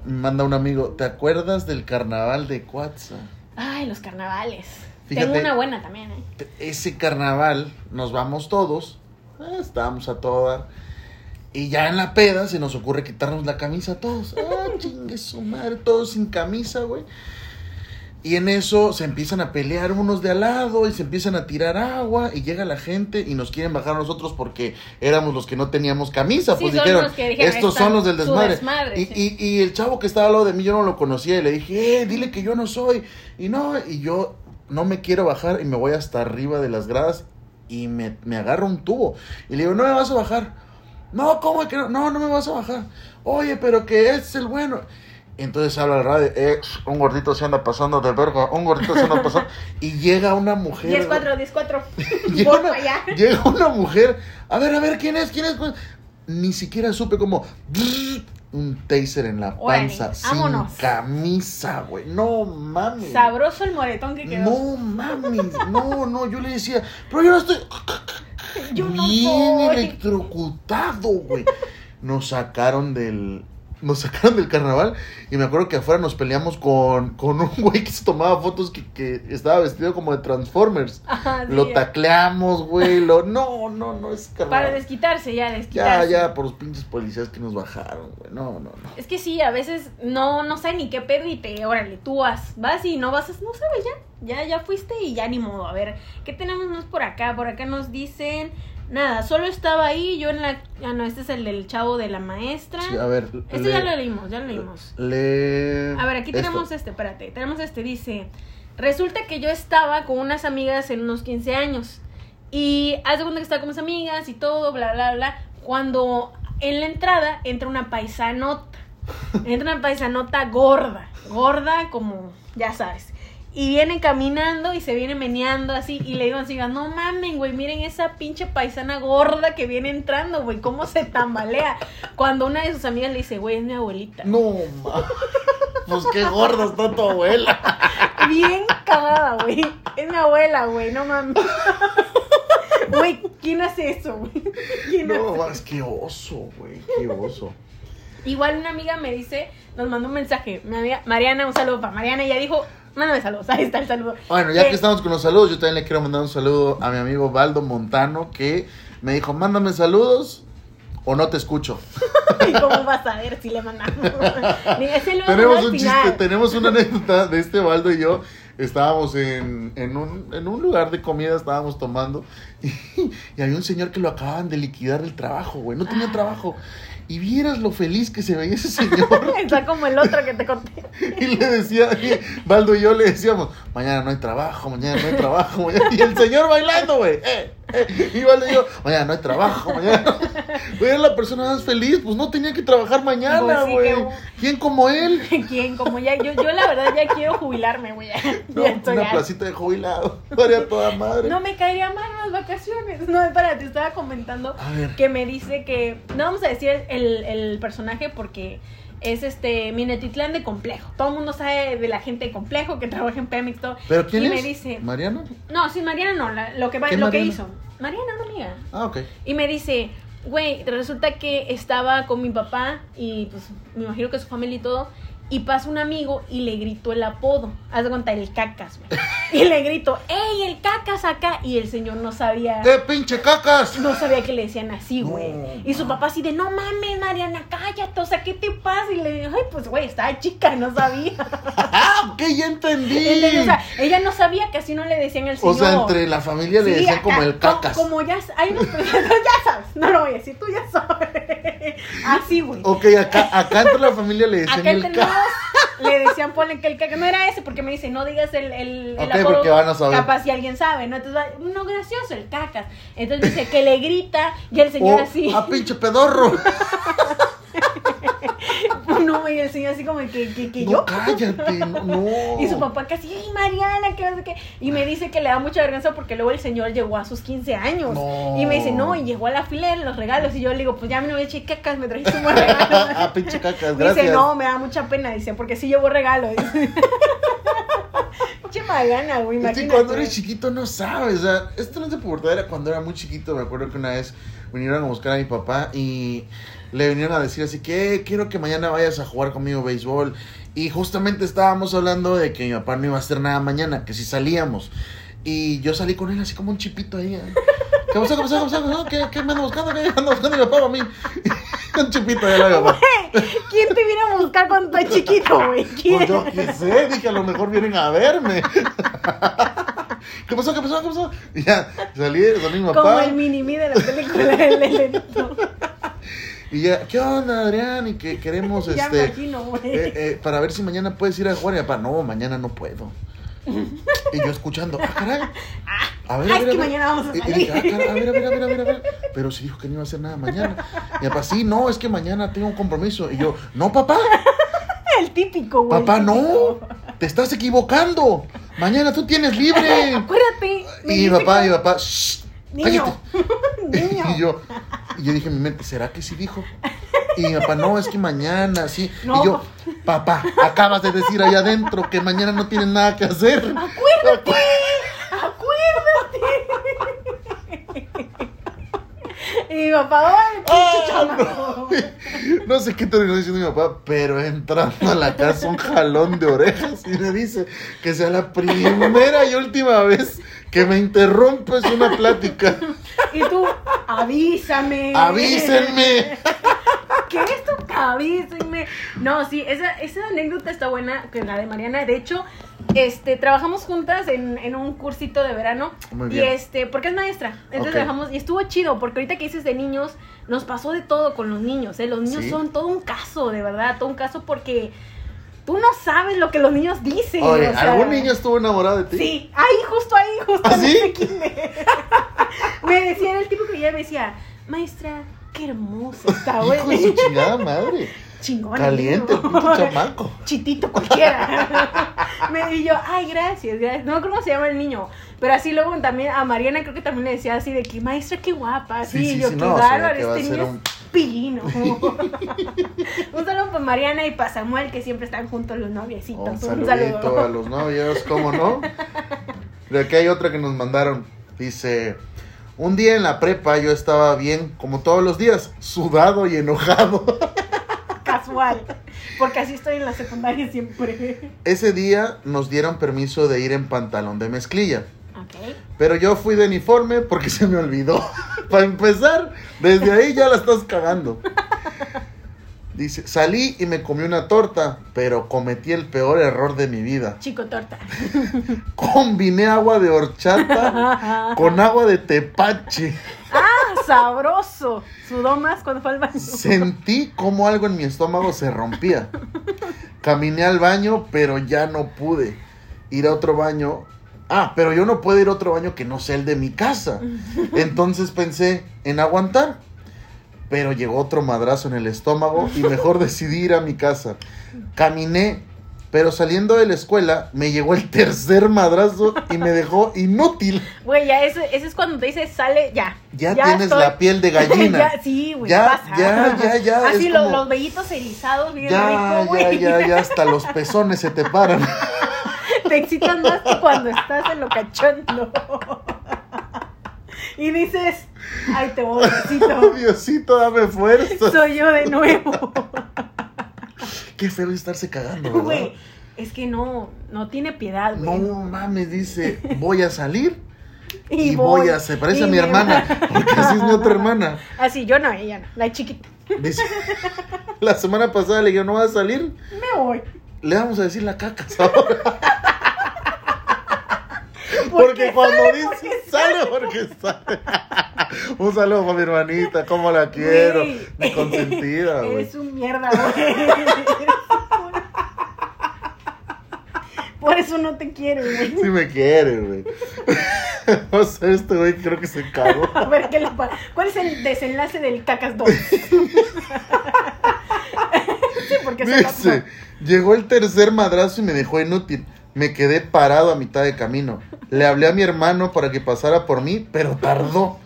manda un amigo, ¿te acuerdas del carnaval de Cuatza? Ay, los carnavales. Fíjate. Tengo una buena también, ¿eh? Ese carnaval nos vamos todos, ah, estábamos a toda y ya en la peda se nos ocurre quitarnos la camisa a todos. Ah, chingue su madre, todos sin camisa, güey. Y en eso se empiezan a pelear unos de al lado y se empiezan a tirar agua y llega la gente y nos quieren bajar a nosotros porque éramos los que no teníamos camisa. Sí, pues dijeron, estos "Están son los del desmadre. desmadre", y, sí. y, y el chavo que estaba al lado de mí yo no lo conocía y le dije, eh, dile que yo no soy. Y no, y yo no me quiero bajar y me voy hasta arriba de las gradas y me, me agarro un tubo. Y le digo, no me vas a bajar. No, ¿cómo que no? No, no me vas a bajar. Oye, pero que es el bueno. Entonces habla al radio, eh, un gordito se anda pasando de verga, un gordito se anda pasando. Y llega una mujer. 10-4, 10-4. llega, una, llega una mujer. A ver, a ver, ¿quién es? ¿Quién es? Ni siquiera supe como un taser en la panza, vámonos. sin camisa, güey. No mames. Sabroso el moretón que quedó. No mames, no, no, yo le decía, pero yo no estoy Yo no bien electrocutado, güey. Nos sacaron del nos sacaron del carnaval y me acuerdo que afuera nos peleamos con, con un güey que se tomaba fotos que, que estaba vestido como de Transformers. Ajá, sí, lo ya. tacleamos, güey, lo no, no, no es Para carnaval. desquitarse, ya, Ya, desquitarse. ya, por los pinches policías que nos bajaron, güey. No, no, no. Es que sí, a veces no, no sé ni qué pedo y te, órale, tú vas, vas y no vas, no sabes ya, ya, ya fuiste y ya ni modo. A ver, ¿qué tenemos más por acá? Por acá nos dicen, nada, solo estaba ahí, yo en la, ah no, este es el del chavo de la maestra. Sí, a ver. este ya lo leímos, ya lo leímos. Le... A ver, aquí esto. tenemos este, espérate, tenemos este, dice, resulta que yo estaba con unas amigas en unos 15 años y haz de cuenta que estaba con mis amigas y todo, bla, bla, bla, cuando en la entrada entra una paisanota, entra una paisanota gorda, gorda como, ya sabes. Y viene caminando y se viene meneando así. Y le digo así, no mamen, güey, miren esa pinche paisana gorda que viene entrando, güey, cómo se tambalea. Cuando una de sus amigas le dice, güey, es mi abuelita. No, ma. Pues qué gorda está tu abuela. Bien cagada, güey. Es mi abuela, güey, no mames. Güey, ¿quién hace eso, güey? ¿Quién hace? No, más que oso, güey. Qué oso. Igual una amiga me dice, nos mandó un mensaje. Mi amiga Mariana, un saludo para Mariana. Ella dijo, mándame saludos. Ahí está el saludo. Bueno, ya Eh, que estamos con los saludos, yo también le quiero mandar un saludo a mi amigo Baldo Montano que me dijo, mándame saludos o no te escucho. ¿Y cómo vas a ver si le mandamos? Tenemos un chiste, tenemos una anécdota de este Baldo y yo. Estábamos en, en, un, en un lugar de comida, estábamos tomando y, y había un señor que lo acababan de liquidar del trabajo, güey, no tenía Ah. trabajo. Y vieras lo feliz que se veía ese señor. Está como el otro que te conté. Y le decía, y Baldo y yo le decíamos, mañana no hay trabajo, mañana no hay trabajo. mañana-". Y el señor bailando, güey. Eh, Igual le digo, mañana no hay trabajo, mañana. Güey, era la persona más feliz, pues no tenía que trabajar mañana, Pues sí, güey. que- ¿Quién como él? ¿Quién? Como ya, yo, yo la verdad ya quiero jubilarme, güey. No, una placita de jubilado. Haría toda madre. No me caería mal unas vacaciones. No, espera, te estaba comentando que me dice que. No vamos a decir el, el personaje porque es este Minetitlán de complejo. Todo el mundo sabe de la gente de complejo que trabaja en Pemex. Todo. ¿Pero quién y es? me dice. ¿Mariano? No, sí, Mariana no, la- lo que, va- ¿Qué lo que Mariana? hizo. Mariana, una amiga. Ah, ok. Y me dice, güey, resulta que estaba con mi papá y pues me imagino que su familia y todo. Y pasa un amigo y le gritó el apodo. Haz de cuenta, el cacas, güey. Y le grito, ¡ey, el cacas acá! Y el señor no sabía. ¡Eh, pinche cacas! No sabía que le decían así, güey. No, y su papá así de, no mames, Mariana, cállate, o sea, ¿qué te pasa? Y le digo, ay, pues, güey, estaba chica, no sabía. ¡Ah, ok! Ya entendí. Entonces, o sea, ella no sabía que así no le decían el O señor. sea, entre la familia le Sí, decían acá, como el cacas. Como ya s- hay unos personas, ya sabes, no lo voy a decir, tú ya sabes. Así, güey. Ok, acá, acá entre la familia le decían Acá el cacas. Le decían, ponle que el caca, no era ese, porque me dice, no digas el, el, el Ok, apodo, porque van a saber. capaz si alguien sabe, ¿no? Entonces, va, no, gracioso, el cacas. Entonces dice que le grita, y el señor O, así, ¡Ah, pinche pedorro! no, y el señor así como que, que, que no, yo. cállate, no. Y su papá casi, ay, Mariana, que no sé qué. Y me dice que le da mucha vergüenza porque luego el señor llegó a sus 15 años. No. Y me dice, no, y llegó a la fila de los regalos. Y yo le digo, pues ya me no voy a echar cacas, me trajiste un buen regalo. ah, pinche cacas, gracias. dice, no, me da mucha pena, dice, porque sí llevó regalo. Dice. Pinche Mariana, güey, imagínate. cuando eres chiquito no sabes, o sea, esto no es de pubertad, era cuando era muy chiquito, me acuerdo que una vez vinieron a buscar a mi papá y le vinieron a decir así que "Eh, quiero que mañana vayas a jugar conmigo béisbol y justamente estábamos hablando de que mi papá no iba a hacer nada mañana, que si salíamos y yo salí con él así como un chipito ahí. ¿eh? ¿Qué pasó? ¿Qué pasó? ¿Qué pasó? ¿Qué, qué me anda buscando? ¿Qué anda buscando mi papá a mí? un chipito ahí a mi papá. ¿Quién te viene a buscar cuando estás chiquito, güey? Pues yo qué sé, dije a lo mejor vienen a verme. ¿Qué pasó? ¿Qué pasó? ¿Qué pasó? Y ya, salí, salí mi Como papá. el mini-me de la película del Elenito. Y ya, ¿qué onda, Adrián? Y que queremos, Ya este, imagino, güey. eh, eh, para ver si mañana puedes ir a jugar. Y papá, no, mañana no puedo. Y yo escuchando, ah, caray. A ver, a es ver, a que ver. mañana vamos a Y- y ah, ver, a ver, a ver. Pero si dijo que no iba a hacer nada mañana. Mi papá, sí, no, es que mañana tengo un compromiso. Y yo, no, papá, El típico, güey. papá, no. Te estás equivocando. Mañana tú tienes libre. Acuérdate. Y papá, mi papá, "Shh, Niño. Niño. Y yo, y yo dije en mi mente, ¿será que sí dijo? Y mi papá, no, es que mañana, sí. No. Y yo, papá, acabas de decir ahí adentro que mañana no tienes nada que hacer. Acuérdate. Acuérdate. Y mi papá, Ah, no. No sé qué terminó diciendo mi papá, pero entrando a la casa un jalón de orejas y me dice que sea la primera y última vez que me interrumpes una plática. Y tú, avísame. Avísenme. ¿Qué es esto? Avísenme. No, sí, esa, esa anécdota está buena, que la de Mariana. De hecho, este, trabajamos juntas en, en un cursito de verano. Muy Y bien. este, porque es maestra. Entonces Ok. trabajamos, y estuvo chido, porque ahorita que dices de niños, nos pasó de todo con los niños, ¿eh? Los niños ¿Sí? son todo un caso, de verdad, todo un caso porque tú no sabes lo que los niños dicen. Oye, o sea, ¿algún niño estuvo enamorado de ti? Sí, ahí, justo ahí, justo ¿Ah, en sí? kinder. me decía, era el tipo que ya me decía, maestra, qué hermoso está, güey. Hijo de su chingada madre. Chingón. Caliente, pinche chamaco. Chitito cualquiera. me y yo, ay, gracias, gracias. No cómo se llama el niño. Pero así luego también a Mariana creo que también le decía así de que maestra, qué guapa. Sí, Sí, sí, yo, sí, qué no, bárbaro, este niño pilino. un saludo para Mariana y para Samuel que siempre están juntos los noviecitos. Un saludito a los novios, ¿cómo no? De aquí hay otra que nos mandaron. Dice, un día en la prepa yo estaba bien, como todos los días, sudado y enojado. Casual. Porque así estoy en la secundaria siempre. Ese día nos dieron permiso de ir en pantalón de mezclilla. Pero yo fui de uniforme porque se me olvidó. Para empezar, desde ahí ya la estás cagando. Dice, salí y me comí una torta, pero cometí el peor error de mi vida. Chico torta. Combiné agua de horchata con agua de tepache. ¡Ah, sabroso! Sudó más cuando fue al baño. Sentí como algo en mi estómago se rompía. Caminé al baño, pero ya no pude. Ir a otro baño Ah, pero yo no puedo ir a otro baño que no sea el de mi casa. Entonces pensé en aguantar. Pero llegó otro madrazo en el estómago y mejor decidí ir a mi casa. Caminé, pero saliendo de la escuela me llegó el tercer madrazo y me dejó inútil. Güey, ya eso, eso es cuando te dices, sale, ya. Ya, tienes la piel de gallina. ya, sí, güey, Ya, pasa. ya, ya, ya, Así los, como- los vellitos erizados, bien Ya, rico, ya, ya, ya, hasta los pezones se te paran. Te excitan más que cuando estás en lo cachondo. Y dices, ay, te voy, Diosito. Diosito, dame fuerza. Soy yo de nuevo. Qué feo es estarse cagando, ¿verdad? Güey, es que no, no tiene piedad, güey. No mames, dice, voy a salir y, voy, a... Se parece a mi hermana, porque así es mi otra hermana. Así, yo no, ella no, la chiquita. Dice, la semana pasada le dije, no vas a salir, Me voy. le vamos a decir la caca ahora. ¿Por Porque cuando sale? dice, Porque sale porque sale. Un saludo para mi hermanita, cómo la quiero. Mi consentida, güey. Eres un mierda, güey. Por eso no te quiero, güey. Sí me quiere, güey. O sea, este güey creo que se cagó. A ver, ¿qué le pa- ¿cuál es el desenlace del cacas 2? sí, porque se Dice, llegó el tercer madrazo y me dejó inútil. Me quedé parado a mitad de camino. Le hablé a mi hermano para que pasara por mí, pero tardó.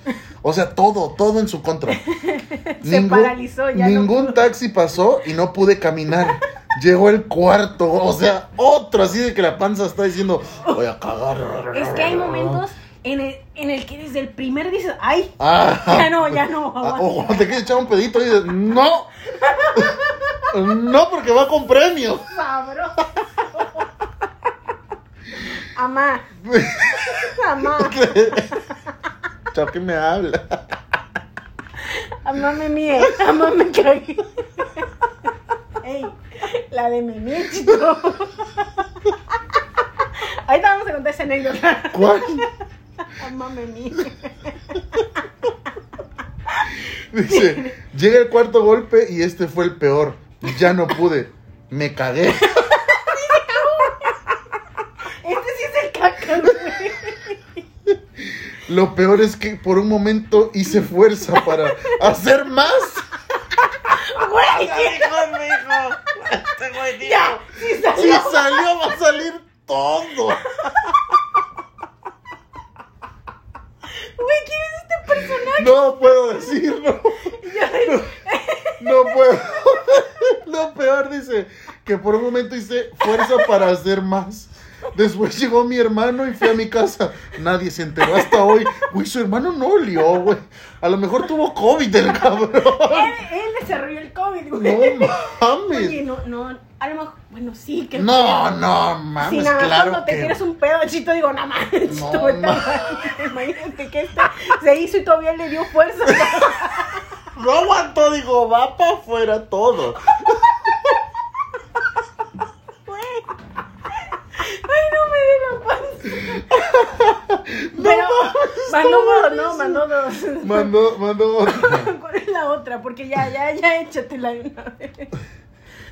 O sea, todo, todo en su contra. Se paralizó, ya Ningún taxi pasó y no pude caminar. Llegó el cuarto, o sea, otro así de que la panza está diciendo, voy a cagar. Es que hay momentos en el, en el que desde el primer dices, ay, Ah, ya no, ya no, Ah, o te quieres echar un pedito y dices, no. No, porque va con premio. sabroso. Amá, amá, que me habla. amá me mie, amá me cagué. Ey, la de mi michito. Ahorita vamos a contar esa anécdota. ¿Cuál? Amá me mie. Dice, llega el cuarto golpe y este fue el peor. Ya no pude. Me cagué. Este sí es el caca, güey. Lo peor es que por un momento hice fuerza para hacer más. Güey, Este ya, sí Si salió. salió, va a salir todo. Güey, ¿quién es este personaje? No puedo decirlo. Yo- No puedo. Lo peor dice que por un momento hice fuerza para hacer más. Después llegó mi hermano y fui a mi casa. Nadie se enteró hasta hoy. Güey, su hermano no olió, güey. A lo mejor tuvo COVID el cabrón. Él, él desarrolló el COVID, No güey. Oye, mames. no, no, a lo mejor, bueno, sí, que No, no Si mames, nada más claro cuando te que. tiras un pedo, chito, digo, no mames, chito, No, baño. Imagínate que este se hizo y todavía le dio fuerza. No aguantó, digo, va para afuera todo. Güey. Ay, no. Pero mandó dos, no, mandó dos. Mandó, mandó. otra. ¿Cuál es la otra? Porque ya, ya, ya échatela de una vez.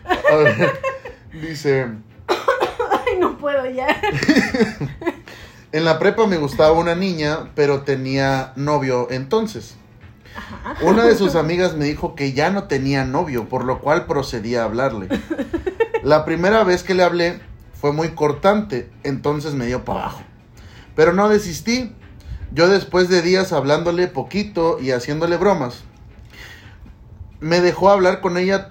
A ver, dice. Ay, no puedo ya. En la prepa me gustaba una niña, pero tenía novio entonces. Una de sus amigas me dijo que ya no tenía novio, por lo cual procedí a hablarle. La primera vez que le hablé fue muy cortante, entonces me dio para abajo. Pero no desistí. Yo después de días hablándole poquito y haciéndole bromas, me dejó hablar con ella.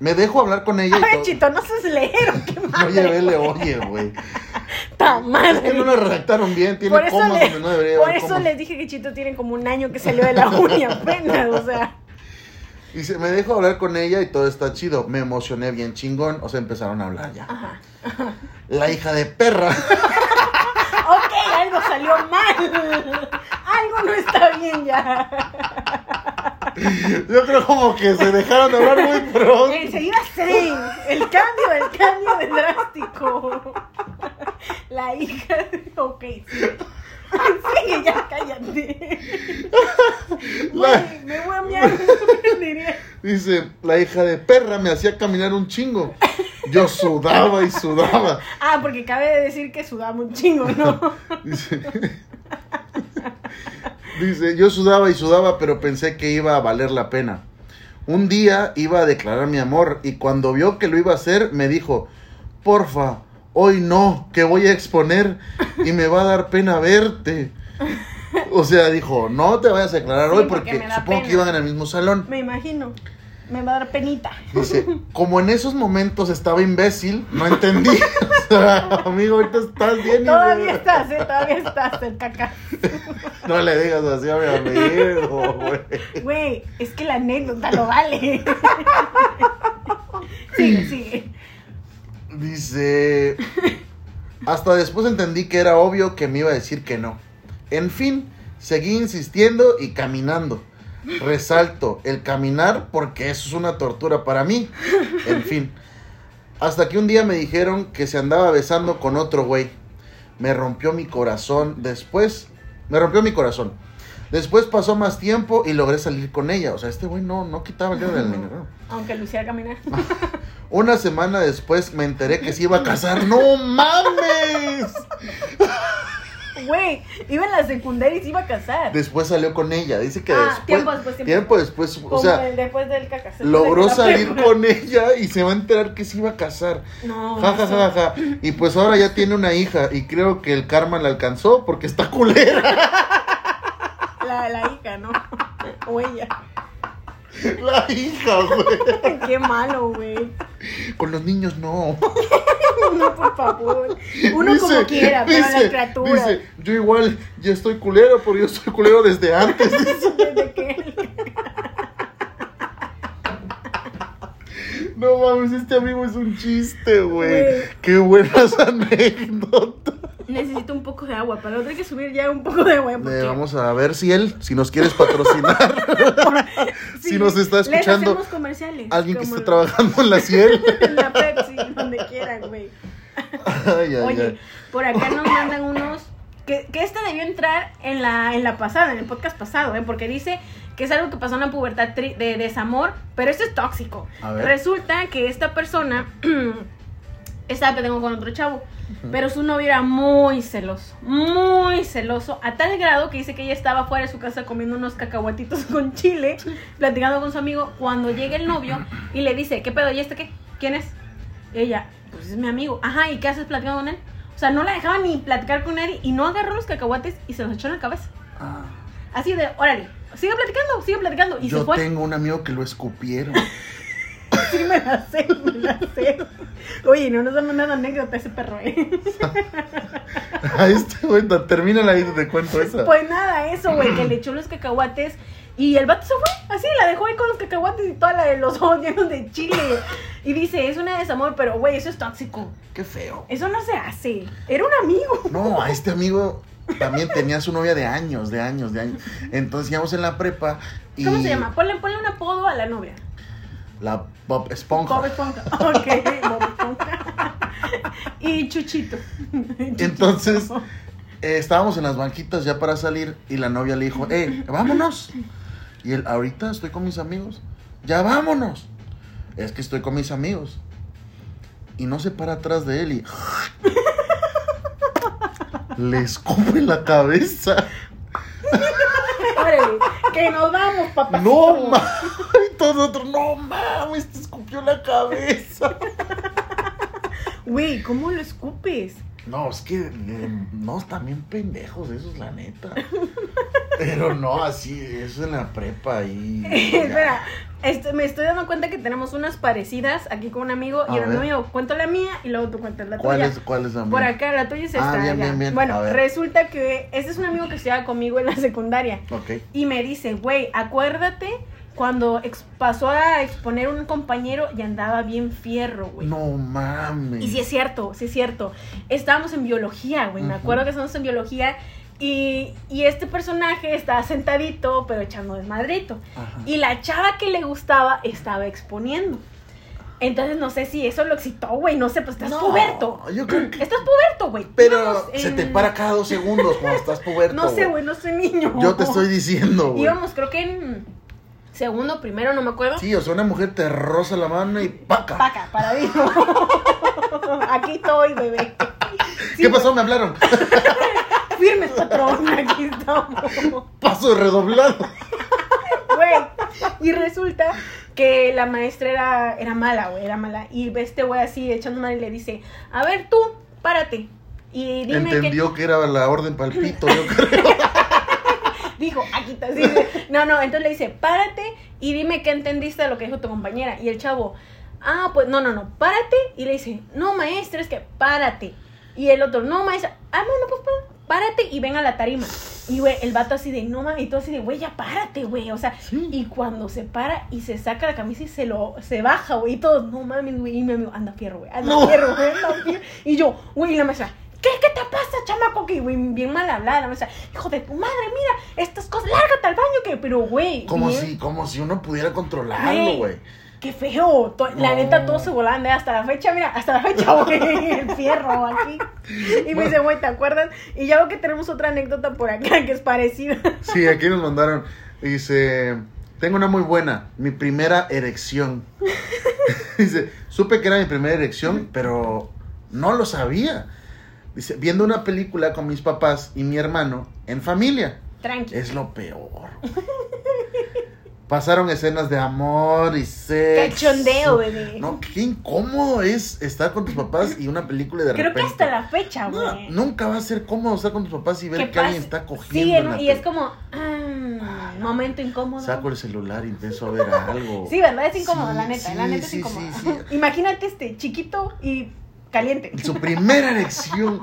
Me dejó hablar con ella A y ver, todo- chito, no seas lero, qué madre. llevé le oye, güey. Es que no lo redactaron bien, tiene comas le- donde no debería por haber eso comas. les dije que Chito tiene como un año que salió de la uni apenas, o sea. Y se me dejó hablar con ella y todo está chido. Me emocioné bien chingón, o sea, empezaron a hablar ya. Ajá. La hija de perra. Ok, algo salió mal. Algo no está bien ya. Yo creo como que se dejaron de hablar muy pronto. Enseguida se el cambio, el cambio de drástico. La hija. Ok, sí. Ya cállate. La- Güey, me voy a diría. dice, la hija de perra me hacía caminar un chingo. Yo sudaba y sudaba. Ah, porque cabe de decir que sudaba un chingo, ¿no? Dice, dice, yo sudaba y sudaba, pero pensé que iba a valer la pena. Un día iba a declarar mi amor y cuando vio que lo iba a hacer, me dijo, porfa, hoy no, que voy a exponer y me va a dar pena verte. O sea, dijo, no te vayas a declarar Sí, hoy porque supongo que iban en el mismo salón. Me imagino. Me va a dar penita. Dice, como en esos momentos estaba imbécil, no entendí. O sea, amigo, ahorita estás bien. Todavía estás, ¿eh? Todavía estás, el caca. No le digas así a mi amigo, güey. Güey, es que la anécdota lo vale. sigue, sigue. Dice, hasta después entendí que era obvio que me iba a decir que no. En fin, seguí insistiendo y caminando. Resalto el caminar porque eso es una tortura para mí. En fin, hasta que un día me dijeron que se andaba besando con otro güey. Me rompió mi corazón. Después, me rompió mi corazón. Después pasó más tiempo y logré salir con ella. O sea, este güey no, no quitaba el dedo del negro. Aunque hiciera caminar. Una semana después me enteré que se iba a casar. ¡No mames! Güey, iba en la secundaria y se iba a casar. Después salió con ella. Dice que Ah, después. tiempo después, tiempo tiempo después. O sea, el después del caca. logró salir con ella y se va a enterar que se iba a casar. No, Ja, ja, ja, ja. Y pues ahora ya tiene una hija. Y creo que el karma la alcanzó porque está culera. La, la hija, ¿no? O ella. La hija, güey. Qué malo, güey. Con los niños no. No, por favor. Uno Dice- como quiera, pero dice- la criatura. Dice, yo igual ya estoy culero, pero yo estoy culero desde antes. Desde que- No mames, este amigo es un chiste. Güey. Qué buenas anécdotas. Necesito un poco de agua. Para otro hay que subir ya un poco de agua. porque- vamos a ver si él, si nos quieres patrocinar, Sí, si nos está les escuchando hacemos comerciales. alguien que esté trabajando en la ciel. En la Pepsi, donde quieran, güey. Ay, ay, Oye, ay. por acá nos mandan unos. Que, que esta debió entrar en la, en la pasada, en el podcast pasado, ¿eh? Porque dice que es algo que pasó en la pubertad tri- de desamor, pero esto es tóxico. A ver. Resulta que esta persona estaba peleando con otro chavo, pero su novio era muy celoso, muy celoso, a tal grado que dice que ella estaba fuera de su casa comiendo unos cacahuatitos con chile, platicando con su amigo, cuando llega el novio y le dice, ¿qué pedo? ¿Y este qué? ¿Quién es? Ella, pues es mi amigo. Ajá, ¿y qué haces platicando con él? O sea, no la dejaba ni platicar con él y no agarró los cacahuates y se los echó en la cabeza. Ah, Así de, órale, sigue platicando, sigue platicando. Y yo se fue. tengo un amigo que lo escupieron. Sí, me la sé, me la sé. Oye, no nos han mandado anécdota ese perro, ¿eh? A este güey, termina ahí te cuento esa. Pues nada, eso, güey, que le echó los cacahuates y el vato se fue, así, la dejó ahí con los cacahuates y toda la de los ojos llenos de chile. Y dice, es una desamor, pero güey, eso es tóxico. Qué feo. Eso no se hace. Era un amigo. No, a este amigo también tenía su novia de años, de años, de años. Entonces íbamos en la prepa y ¿Cómo se llama? Ponle, ponle un apodo a la novia. La Bob Esponja. Bob Esponja. Ok, Bob Esponja. y Chuchito. Entonces, eh, estábamos en las banquitas ya para salir y la novia le dijo, eh, vámonos. Y él, ahorita estoy con mis amigos. Ya vámonos. Es que estoy con mis amigos. Y no se para atrás de él y... Le escupe la cabeza. Que nos vamos, papá. No mames. Y todos nosotros, no mames, te escupió la cabeza. Güey, ¿cómo lo escupes? No, es que eh, no, también pendejos esos, la neta. Pero no, así, eso en la prepa y. Espera, este, me estoy dando cuenta que tenemos unas parecidas aquí con un amigo A y el ver. mío cuento la mía y luego tú cuentas la ¿Cuál tuya. es, cuál es la Por mía? acá, la tuya es Ah, esta. bien, ya. bien, bien. Bueno, resulta que este es un amigo que estudiaba conmigo en la secundaria Ok. y me dice, güey, acuérdate cuando pasó a exponer un compañero y andaba bien fierro, güey. No mames. Y sí es cierto, sí es cierto. Estábamos en biología, güey. Me acuerdo que estábamos en biología y, y este personaje estaba sentadito, pero echando desmadrito. Ajá. Y la chava que le gustaba estaba exponiendo. Entonces no sé si eso lo excitó, güey. No sé, pues estás No, puberto. Yo creo que. Estás puberto, güey. Pero Íbamos se te para cada dos segundos cuando estás puberto. No sé, güey, no soy niño. Yo te estoy diciendo, güey. Íbamos, creo que en segundo, primero, no me acuerdo. Sí, o sea, una mujer te roza la mano y paca. Paca, paradito. bonito hoy, bebé. Sí, ¿Qué pasó? Me hablaron. Firmes, patrón, aquí estamos. Paso redoblado. Güey. Y resulta que la maestra era, era mala, güey, era mala. Y este güey así echando mal y le dice, a ver tú, párate. Y dime que... Entendió que era la orden palpito, yo creo. Dijo, aquí está. sí, sí. No, no, entonces le dice, párate y dime qué entendiste de lo que dijo tu compañera. Y el chavo, ah, pues no, no, no, párate. Y le dice, no, maestra, es que párate. Y el otro, no, maestra, ah, bueno, pues pa- párate y ven a la tarima. Y, güey, el vato así de, no, mames, y todo así de, güey, ya párate, güey. O sea, Sí. y cuando se para y se saca la camisa y se lo, se baja, güey, y todos, no mames, güey. Y mi amigo, anda fierro, güey, anda No. fierro, güey, anda fierro. Y yo, güey, y la maestra, ¿qué, qué te pasa, chamaco? Que, güey, bien mal hablada, la maestra, hijo de tu madre, mira, estas cosas, lárgate al baño, que, pero, güey. Como bien- si, como si uno pudiera controlarlo, güey. Qué feo. La No. neta, todos se volan de hasta la fecha, mira, hasta la fecha, güey, el fierro aquí. Y me dice, güey, ¿te acuerdas? Y ya veo que tenemos otra anécdota por acá que es parecida. Sí, aquí nos mandaron. Dice, tengo una muy buena, mi primera erección. Dice, supe que era mi primera erección, pero no lo sabía. Dice, viendo una película con mis papás y mi hermano en familia. Tranqui. Es lo peor. Pasaron escenas de amor y sexo. Cachondeo, bebé. No, qué incómodo es estar con tus papás y una película de Creo que hasta la fecha, No, güey. nunca va a ser cómodo estar con tus papás y ver ¿Qué que alguien está cogiendo. Sí, en ¿no? la y es como, ah, momento incómodo. Saco el celular y empiezo a ver algo. Sí, ¿verdad? Es incómodo, Sí, la neta, la sí, neta es incómodo. Imagínate este, chiquito y caliente. Su primera erección.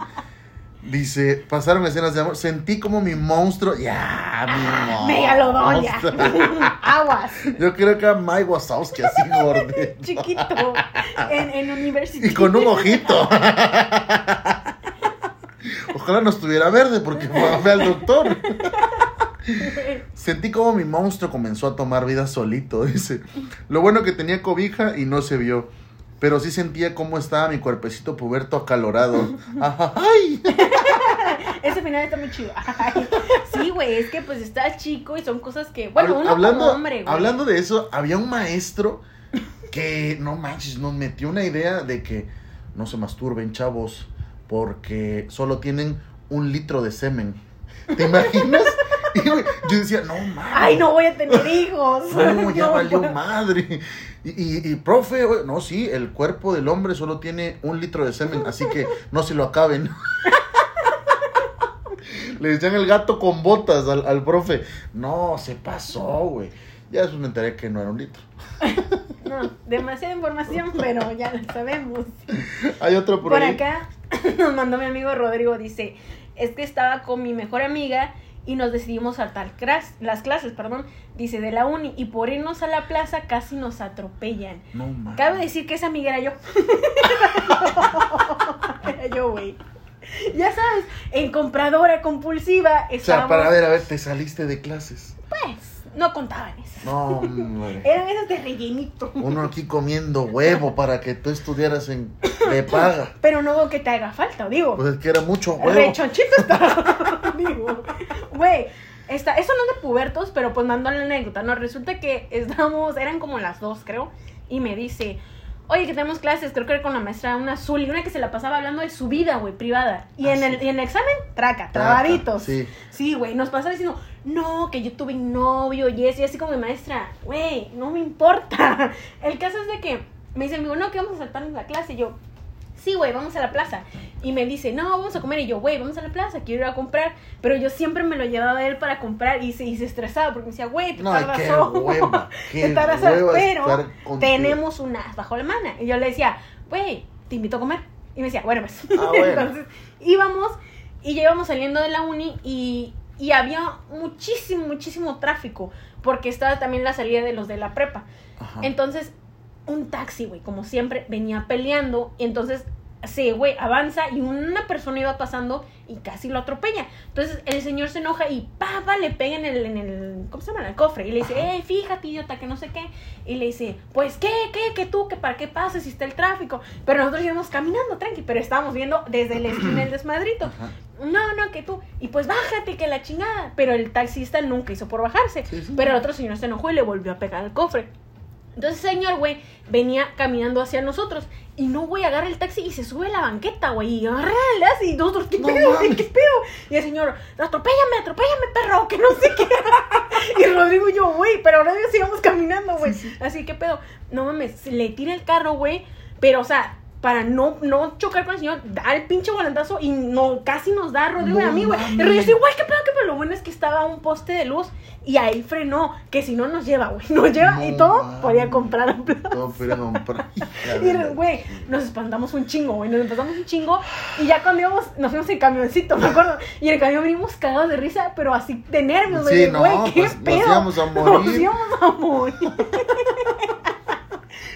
Dice, pasaron escenas de amor. Sentí como mi monstruo. Ya, mi monstruo. Megalodón, ya. Aguas. Yo creo que era Mike Wazowski así gordo. Chiquito. En, en University. Y con un ojito. Ojalá no estuviera verde porque fue a al doctor. Sentí como mi monstruo comenzó a tomar vida solito, dice. Lo bueno que tenía cobija y no se vio. Pero sí sentía cómo estaba mi cuerpecito puberto acalorado. ¡Ay! Ese final está muy chido. Ay, Sí, güey, es que pues estás chico y son cosas que, bueno, uno hablando, como hombre, güey. hablando de eso, había un maestro que, no manches, nos metió una idea de que no se masturben, chavos, porque solo tienen un litro de semen. ¿Te imaginas? Y, güey, yo decía, no mames. Ay, no voy a tener hijos. No, ya No, valió madre. Y, y, y, profe, no, sí, el cuerpo del hombre solo tiene un litro de semen, así que no se lo acaben. Le decían el gato con botas al, al profe. No, se pasó, güey. Ya después me enteré que no era un litro. No, demasiada información, pero ya lo sabemos. Hay otro por, Por ahí. acá nos mandó mi amigo Rodrigo, dice, es que estaba con mi mejor amiga y nos decidimos saltar clas- las clases, perdón, dice, de la uni, y por irnos a la plaza casi nos atropellan. No mames. Cabe decir que esa amiga era yo. era yo, güey. Ya sabes, en compradora compulsiva O sea, estábamos, para ver, a ver, te saliste de clases. pues, no contaban esas. No, hombre. Eran esas de rellenito. Uno aquí comiendo huevo para que tú estudiaras en de paga. Pero no que te haga falta, digo. Pues es que era mucho huevo. Rechonchito está. Digo, güey, esta, eso no es de pubertos, pero pues mandó la anécdota, ¿no? Resulta que estábamos, eran como las dos, creo, y me dice, oye, que tenemos clases, creo que era con la maestra, una azul, y una que se la pasaba hablando de su vida, güey, privada. Y, Ah, en sí. el, y en el examen, traca, Traca, trabaditos. sí. Sí, güey, nos pasaba diciendo, no, que yo tuve novio y eso, y así como de maestra, güey, no me importa. El caso es de que me dice, amigo, no, que vamos a saltarnos la clase, y yo, sí, güey, vamos a la plaza. Y me dice, no, vamos a comer. Y yo, güey, vamos a la plaza, quiero ir a comprar. Pero yo siempre me lo llevaba a él para comprar y se, y se estresaba porque me decía, güey, te No, tardas qué hoy". hueva, te qué tardas hueva hoy, pero tenemos un as bajo la mano. Y yo le decía, güey, te invito a comer. Y me decía, bueno, pues. Ah, bueno. Entonces íbamos y ya íbamos saliendo de la uni y, y había muchísimo, muchísimo tráfico porque estaba también la salida de los de la prepa. Ajá. Entonces, un taxi, güey, como siempre, venía peleando. Y entonces, sí, güey, avanza y una persona iba pasando y casi lo atropella. Entonces, el señor se enoja y pa, pa, le pega en el, en el, ¿cómo se llama? En el cofre. Y le dice, eh, fíjate, idiota, que no sé qué. Y le dice, pues, ¿qué, qué, que tú, que para qué pases si está el tráfico? Pero nosotros íbamos caminando, tranqui, pero estábamos viendo desde la esquina el desmadrito. Ajá. No, no, que tú. Y pues bájate, que la chingada. Pero el taxista nunca hizo por bajarse. Sí, sí. Pero el otro señor se enojó y le volvió a pegar al cofre. Entonces el señor, güey, venía caminando hacia nosotros Y no, güey, agarra el taxi y se sube a la banqueta, güey. Y agarra y nosotros, ¿qué No pedo, güey? ¿Qué pedo? Y el señor, atropéllame, atropéllame, perro, que no sé qué. y Rodrigo y yo, güey, pero Rodrigo sigamos caminando, güey. Así, ¿qué pedo? No mames, le tira el carro, güey. Pero, o sea, para no, no chocar con el señor, da el pinche volantazo y no, casi nos da a Rodrigo y a mí, güey. Y mames. Rodrigo dice, güey, ¿qué pedo, qué pedo? Lo bueno es que estaba un poste de luz y ahí frenó, que si no nos lleva, güey. Nos lleva y todo podía comprar a plaza. Todo podía comprar. Y, güey, nos espantamos un chingo, güey. Nos espantamos un chingo. Y ya cuando íbamos, nos fuimos en camioncito, me acuerdo. Y en el camión venimos cagados de risa, pero así de nervios, güey. Sí, no, güey, ¿qué pues, nos pedo? íbamos a morir. Nos íbamos a morir.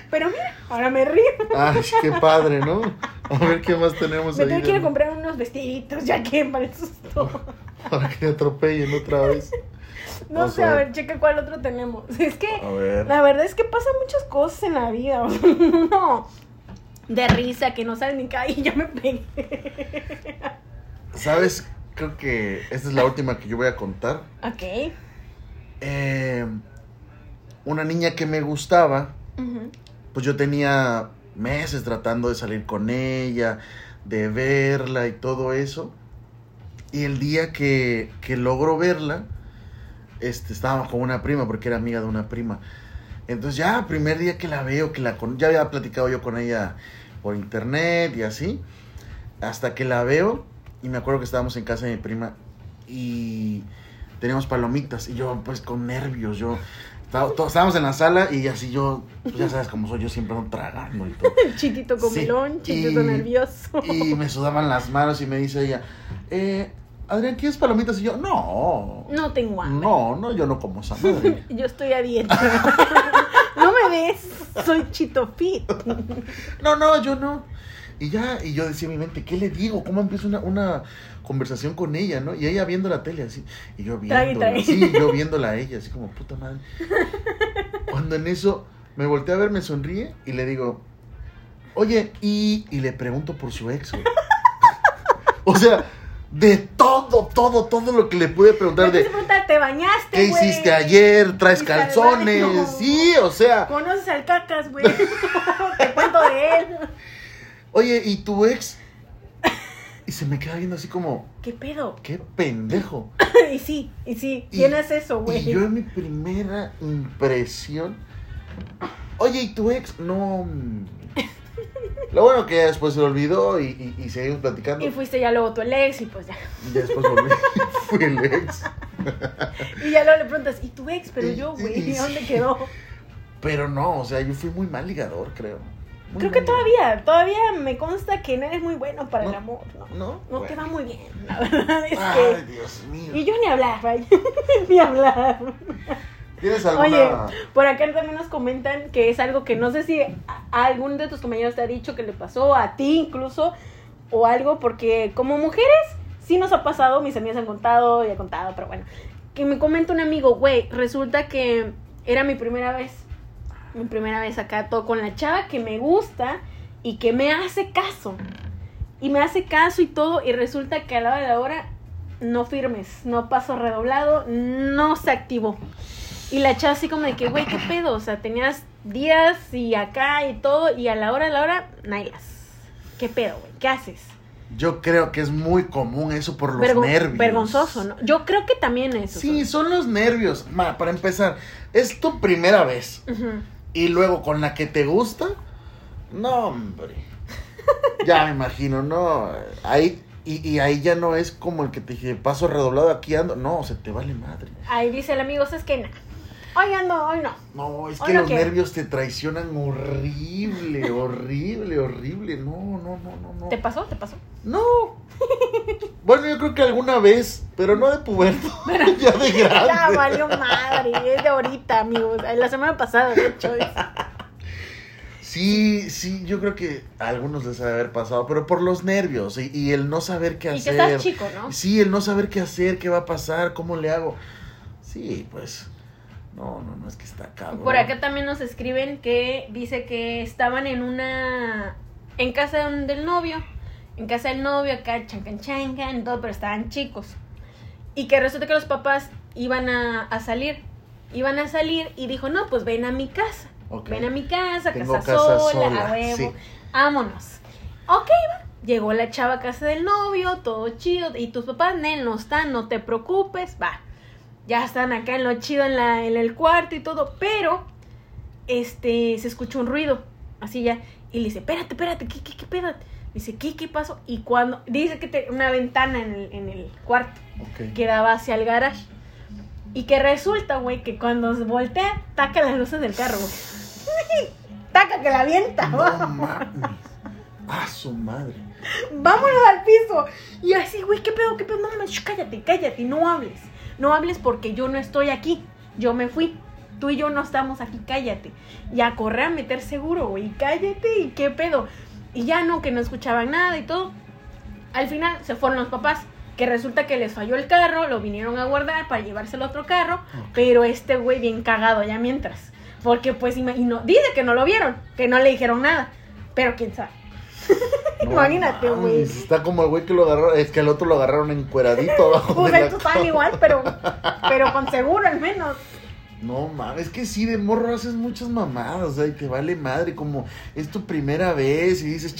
Pero mira, ahora me río. Ay, qué padre, ¿no? A ver qué más tenemos Me ahí. tengo que ir a de- comprar unos vestiditos, ya que para el susto. Para que me atropellen otra vez. No sé, a a ver. checa cuál otro tenemos. Es que A ver. la verdad es que pasan muchas cosas en la vida. o sea, Uno de risa que no sabe ni qué. Y ya me pegué. ¿Sabes? Creo que esta es la última que yo voy a contar. Ok. Eh, una niña que me gustaba, Ujú. Pues yo tenía meses tratando de salir con ella, de verla y todo eso. Y el día que, que logro verla, este, estábamos con una prima, porque era amiga de una prima. Entonces ya, primer día que la veo, que la con- ya había platicado yo con ella por internet y así, hasta que la veo, y me acuerdo que estábamos en casa de mi prima y teníamos palomitas, y yo pues con nervios, yo... Estábamos en la sala y así yo, pues, ya sabes cómo soy, yo siempre ando tragando y todo. Chitito Sí, comilón, chitito y- nervioso. Y me sudaban las manos y me dice ella, eh, Adrián, ¿quieres palomitas? Y yo, no. No tengo hambre. No, no, yo no como esa madre. Yo estoy a dieta. no me ves. Soy chito fit. No, no, yo no. Y ya, y yo decía en mi mente, ¿qué le digo? ¿Cómo empiezo una, una conversación con ella, no? Y ella viendo la tele así, y yo viéndola, sí, yo viéndola a ella, así como, puta madre. Cuando en eso me volteé a ver, me sonríe y le digo, oye, y, y le pregunto por su ex. güey. o sea, de todo, todo, todo lo que le pude preguntar Me de, quise preguntar, ¿te bañaste, ¿qué hiciste ayer? ¿Traes ¿Fuiste al calzones? Sí, o sea, ¿Conoces al cacas, güey? Te cuento de él. Oye, ¿y tu ex? Y se me queda viendo así como, ¿Qué pedo? qué pendejo. y sí, y sí. Y- Tienes eso, güey. Y yo en mi primera impresión, oye, ¿y tu ex? No. mm. Lo bueno que ya después se lo olvidó y, y, y seguimos platicando. Y fuiste ya luego tu el ex y pues ya. Y ya después volví. Fui el ex. Y ya luego le preguntas, ¿y tu ex? Pero Y- yo, y- güey, y- ¿dónde quedó? Pero no, o sea, yo fui muy mal ligador, creo. Muy Creo que todavía, todavía me consta que no eres muy bueno para el amor, ¿no? ¿No? No te va muy bien, la verdad es Ay, que... Dios mío. Y yo ni hablar, ni hablar. ¿Tienes alguna? Oye, por acá también nos comentan que es algo que no sé si a, algún de tus compañeros te ha dicho que le pasó, a ti incluso, o algo, porque como mujeres sí nos ha pasado, mis amigas han contado y he contado, pero bueno. Que me comenta un amigo, güey, resulta que era mi primera vez. Mi primera vez acá, todo con la chava que me gusta y que me hace caso. Y me hace caso y todo, y resulta que a la hora de la hora no firmes, no paso redoblado, no se activó. Y la chava así como de que, güey, ¿qué pedo? O sea, tenías días y acá y todo, y a la hora de la hora, nailas. ¿Qué pedo, güey? ¿Qué haces? Yo creo que es muy común eso por los Vergo- nervios. Vergonzoso, ¿no? Yo creo que también eso. Sí, son los nervios. Ma, para empezar, es tu primera vez. Y luego con la que te gusta, no, hombre. Ya me imagino, no. Ahí, y, y ahí ya no es como el que te dije, paso redoblado aquí ando. No, se te vale madre. Ahí dice el amigo, es que. Hoy ando, hoy no. No, es que los nervios te traicionan horrible, horrible, horrible. No, no, no, no, no. ¿Te pasó? ¿Te pasó? No. Bueno, yo creo que alguna vez, pero no de puberto, ya de grande. Ya valió madre, es de ahorita, amigos. La semana pasada, de hecho. es- Sí, sí, yo creo que a algunos les ha de haber pasado, pero por los nervios y, y el no saber qué Y que hacer. estás chico, ¿no? Sí, el no saber qué hacer, qué va a pasar, cómo le hago. Sí, pues. No, no, no es que está cabrón. Por acá también nos escriben que dice que estaban en una. en casa del novio. En casa del novio, acá chancan chancan, todo, pero estaban chicos. Y que resulta que los papás iban a, a salir. Iban a salir y dijo, no, pues ven a mi casa. Ven a mi casa, Tengo casa, casa sola, sola, a huevo. sí. vámonos. Ok, va. Llegó la chava a casa del novio, todo chido. Y tus papás, Nel, no están, no te preocupes, va. Ya están acá en lo chido en, la, en el cuarto y todo, pero este se escuchó un ruido, así ya. Y le dice, espérate, espérate, ¿qué, qué, qué pedo? Dice, ¿qué, qué pasó? Y cuando, dice que una ventana en el, en el cuarto Ok. que daba hacia el garage. Y que resulta, güey, que cuando se voltea, taca las luces del carro, güey. taca que la avienta. No. A su madre. vámonos al piso. Y así, güey, ¿qué pedo? ¿Qué pedo? No, mames, shh, cállate, cállate, no hables. No hables porque yo no estoy aquí. Yo me fui. Tú y yo no estamos aquí, cállate. Y a correr a meter seguro, güey, cállate. ¿Y qué pedo? Y ya no, que no escuchaban nada y todo. Al final se fueron los papás. Que resulta que les falló el carro, lo vinieron a guardar para llevárselo a otro carro. Pero este güey bien cagado ya mientras. Porque pues, y no, dice que no lo vieron, que no le dijeron nada. Pero quién sabe. No Imagínate, güey. Está como el güey que lo agarraron. Es que al otro lo agarraron encueradito abajo Pues de estos cama. igual, pero, pero con seguro al menos. No mames, es que sí, de morro haces muchas mamadas, o sea, y te vale madre, como es tu primera vez y dices,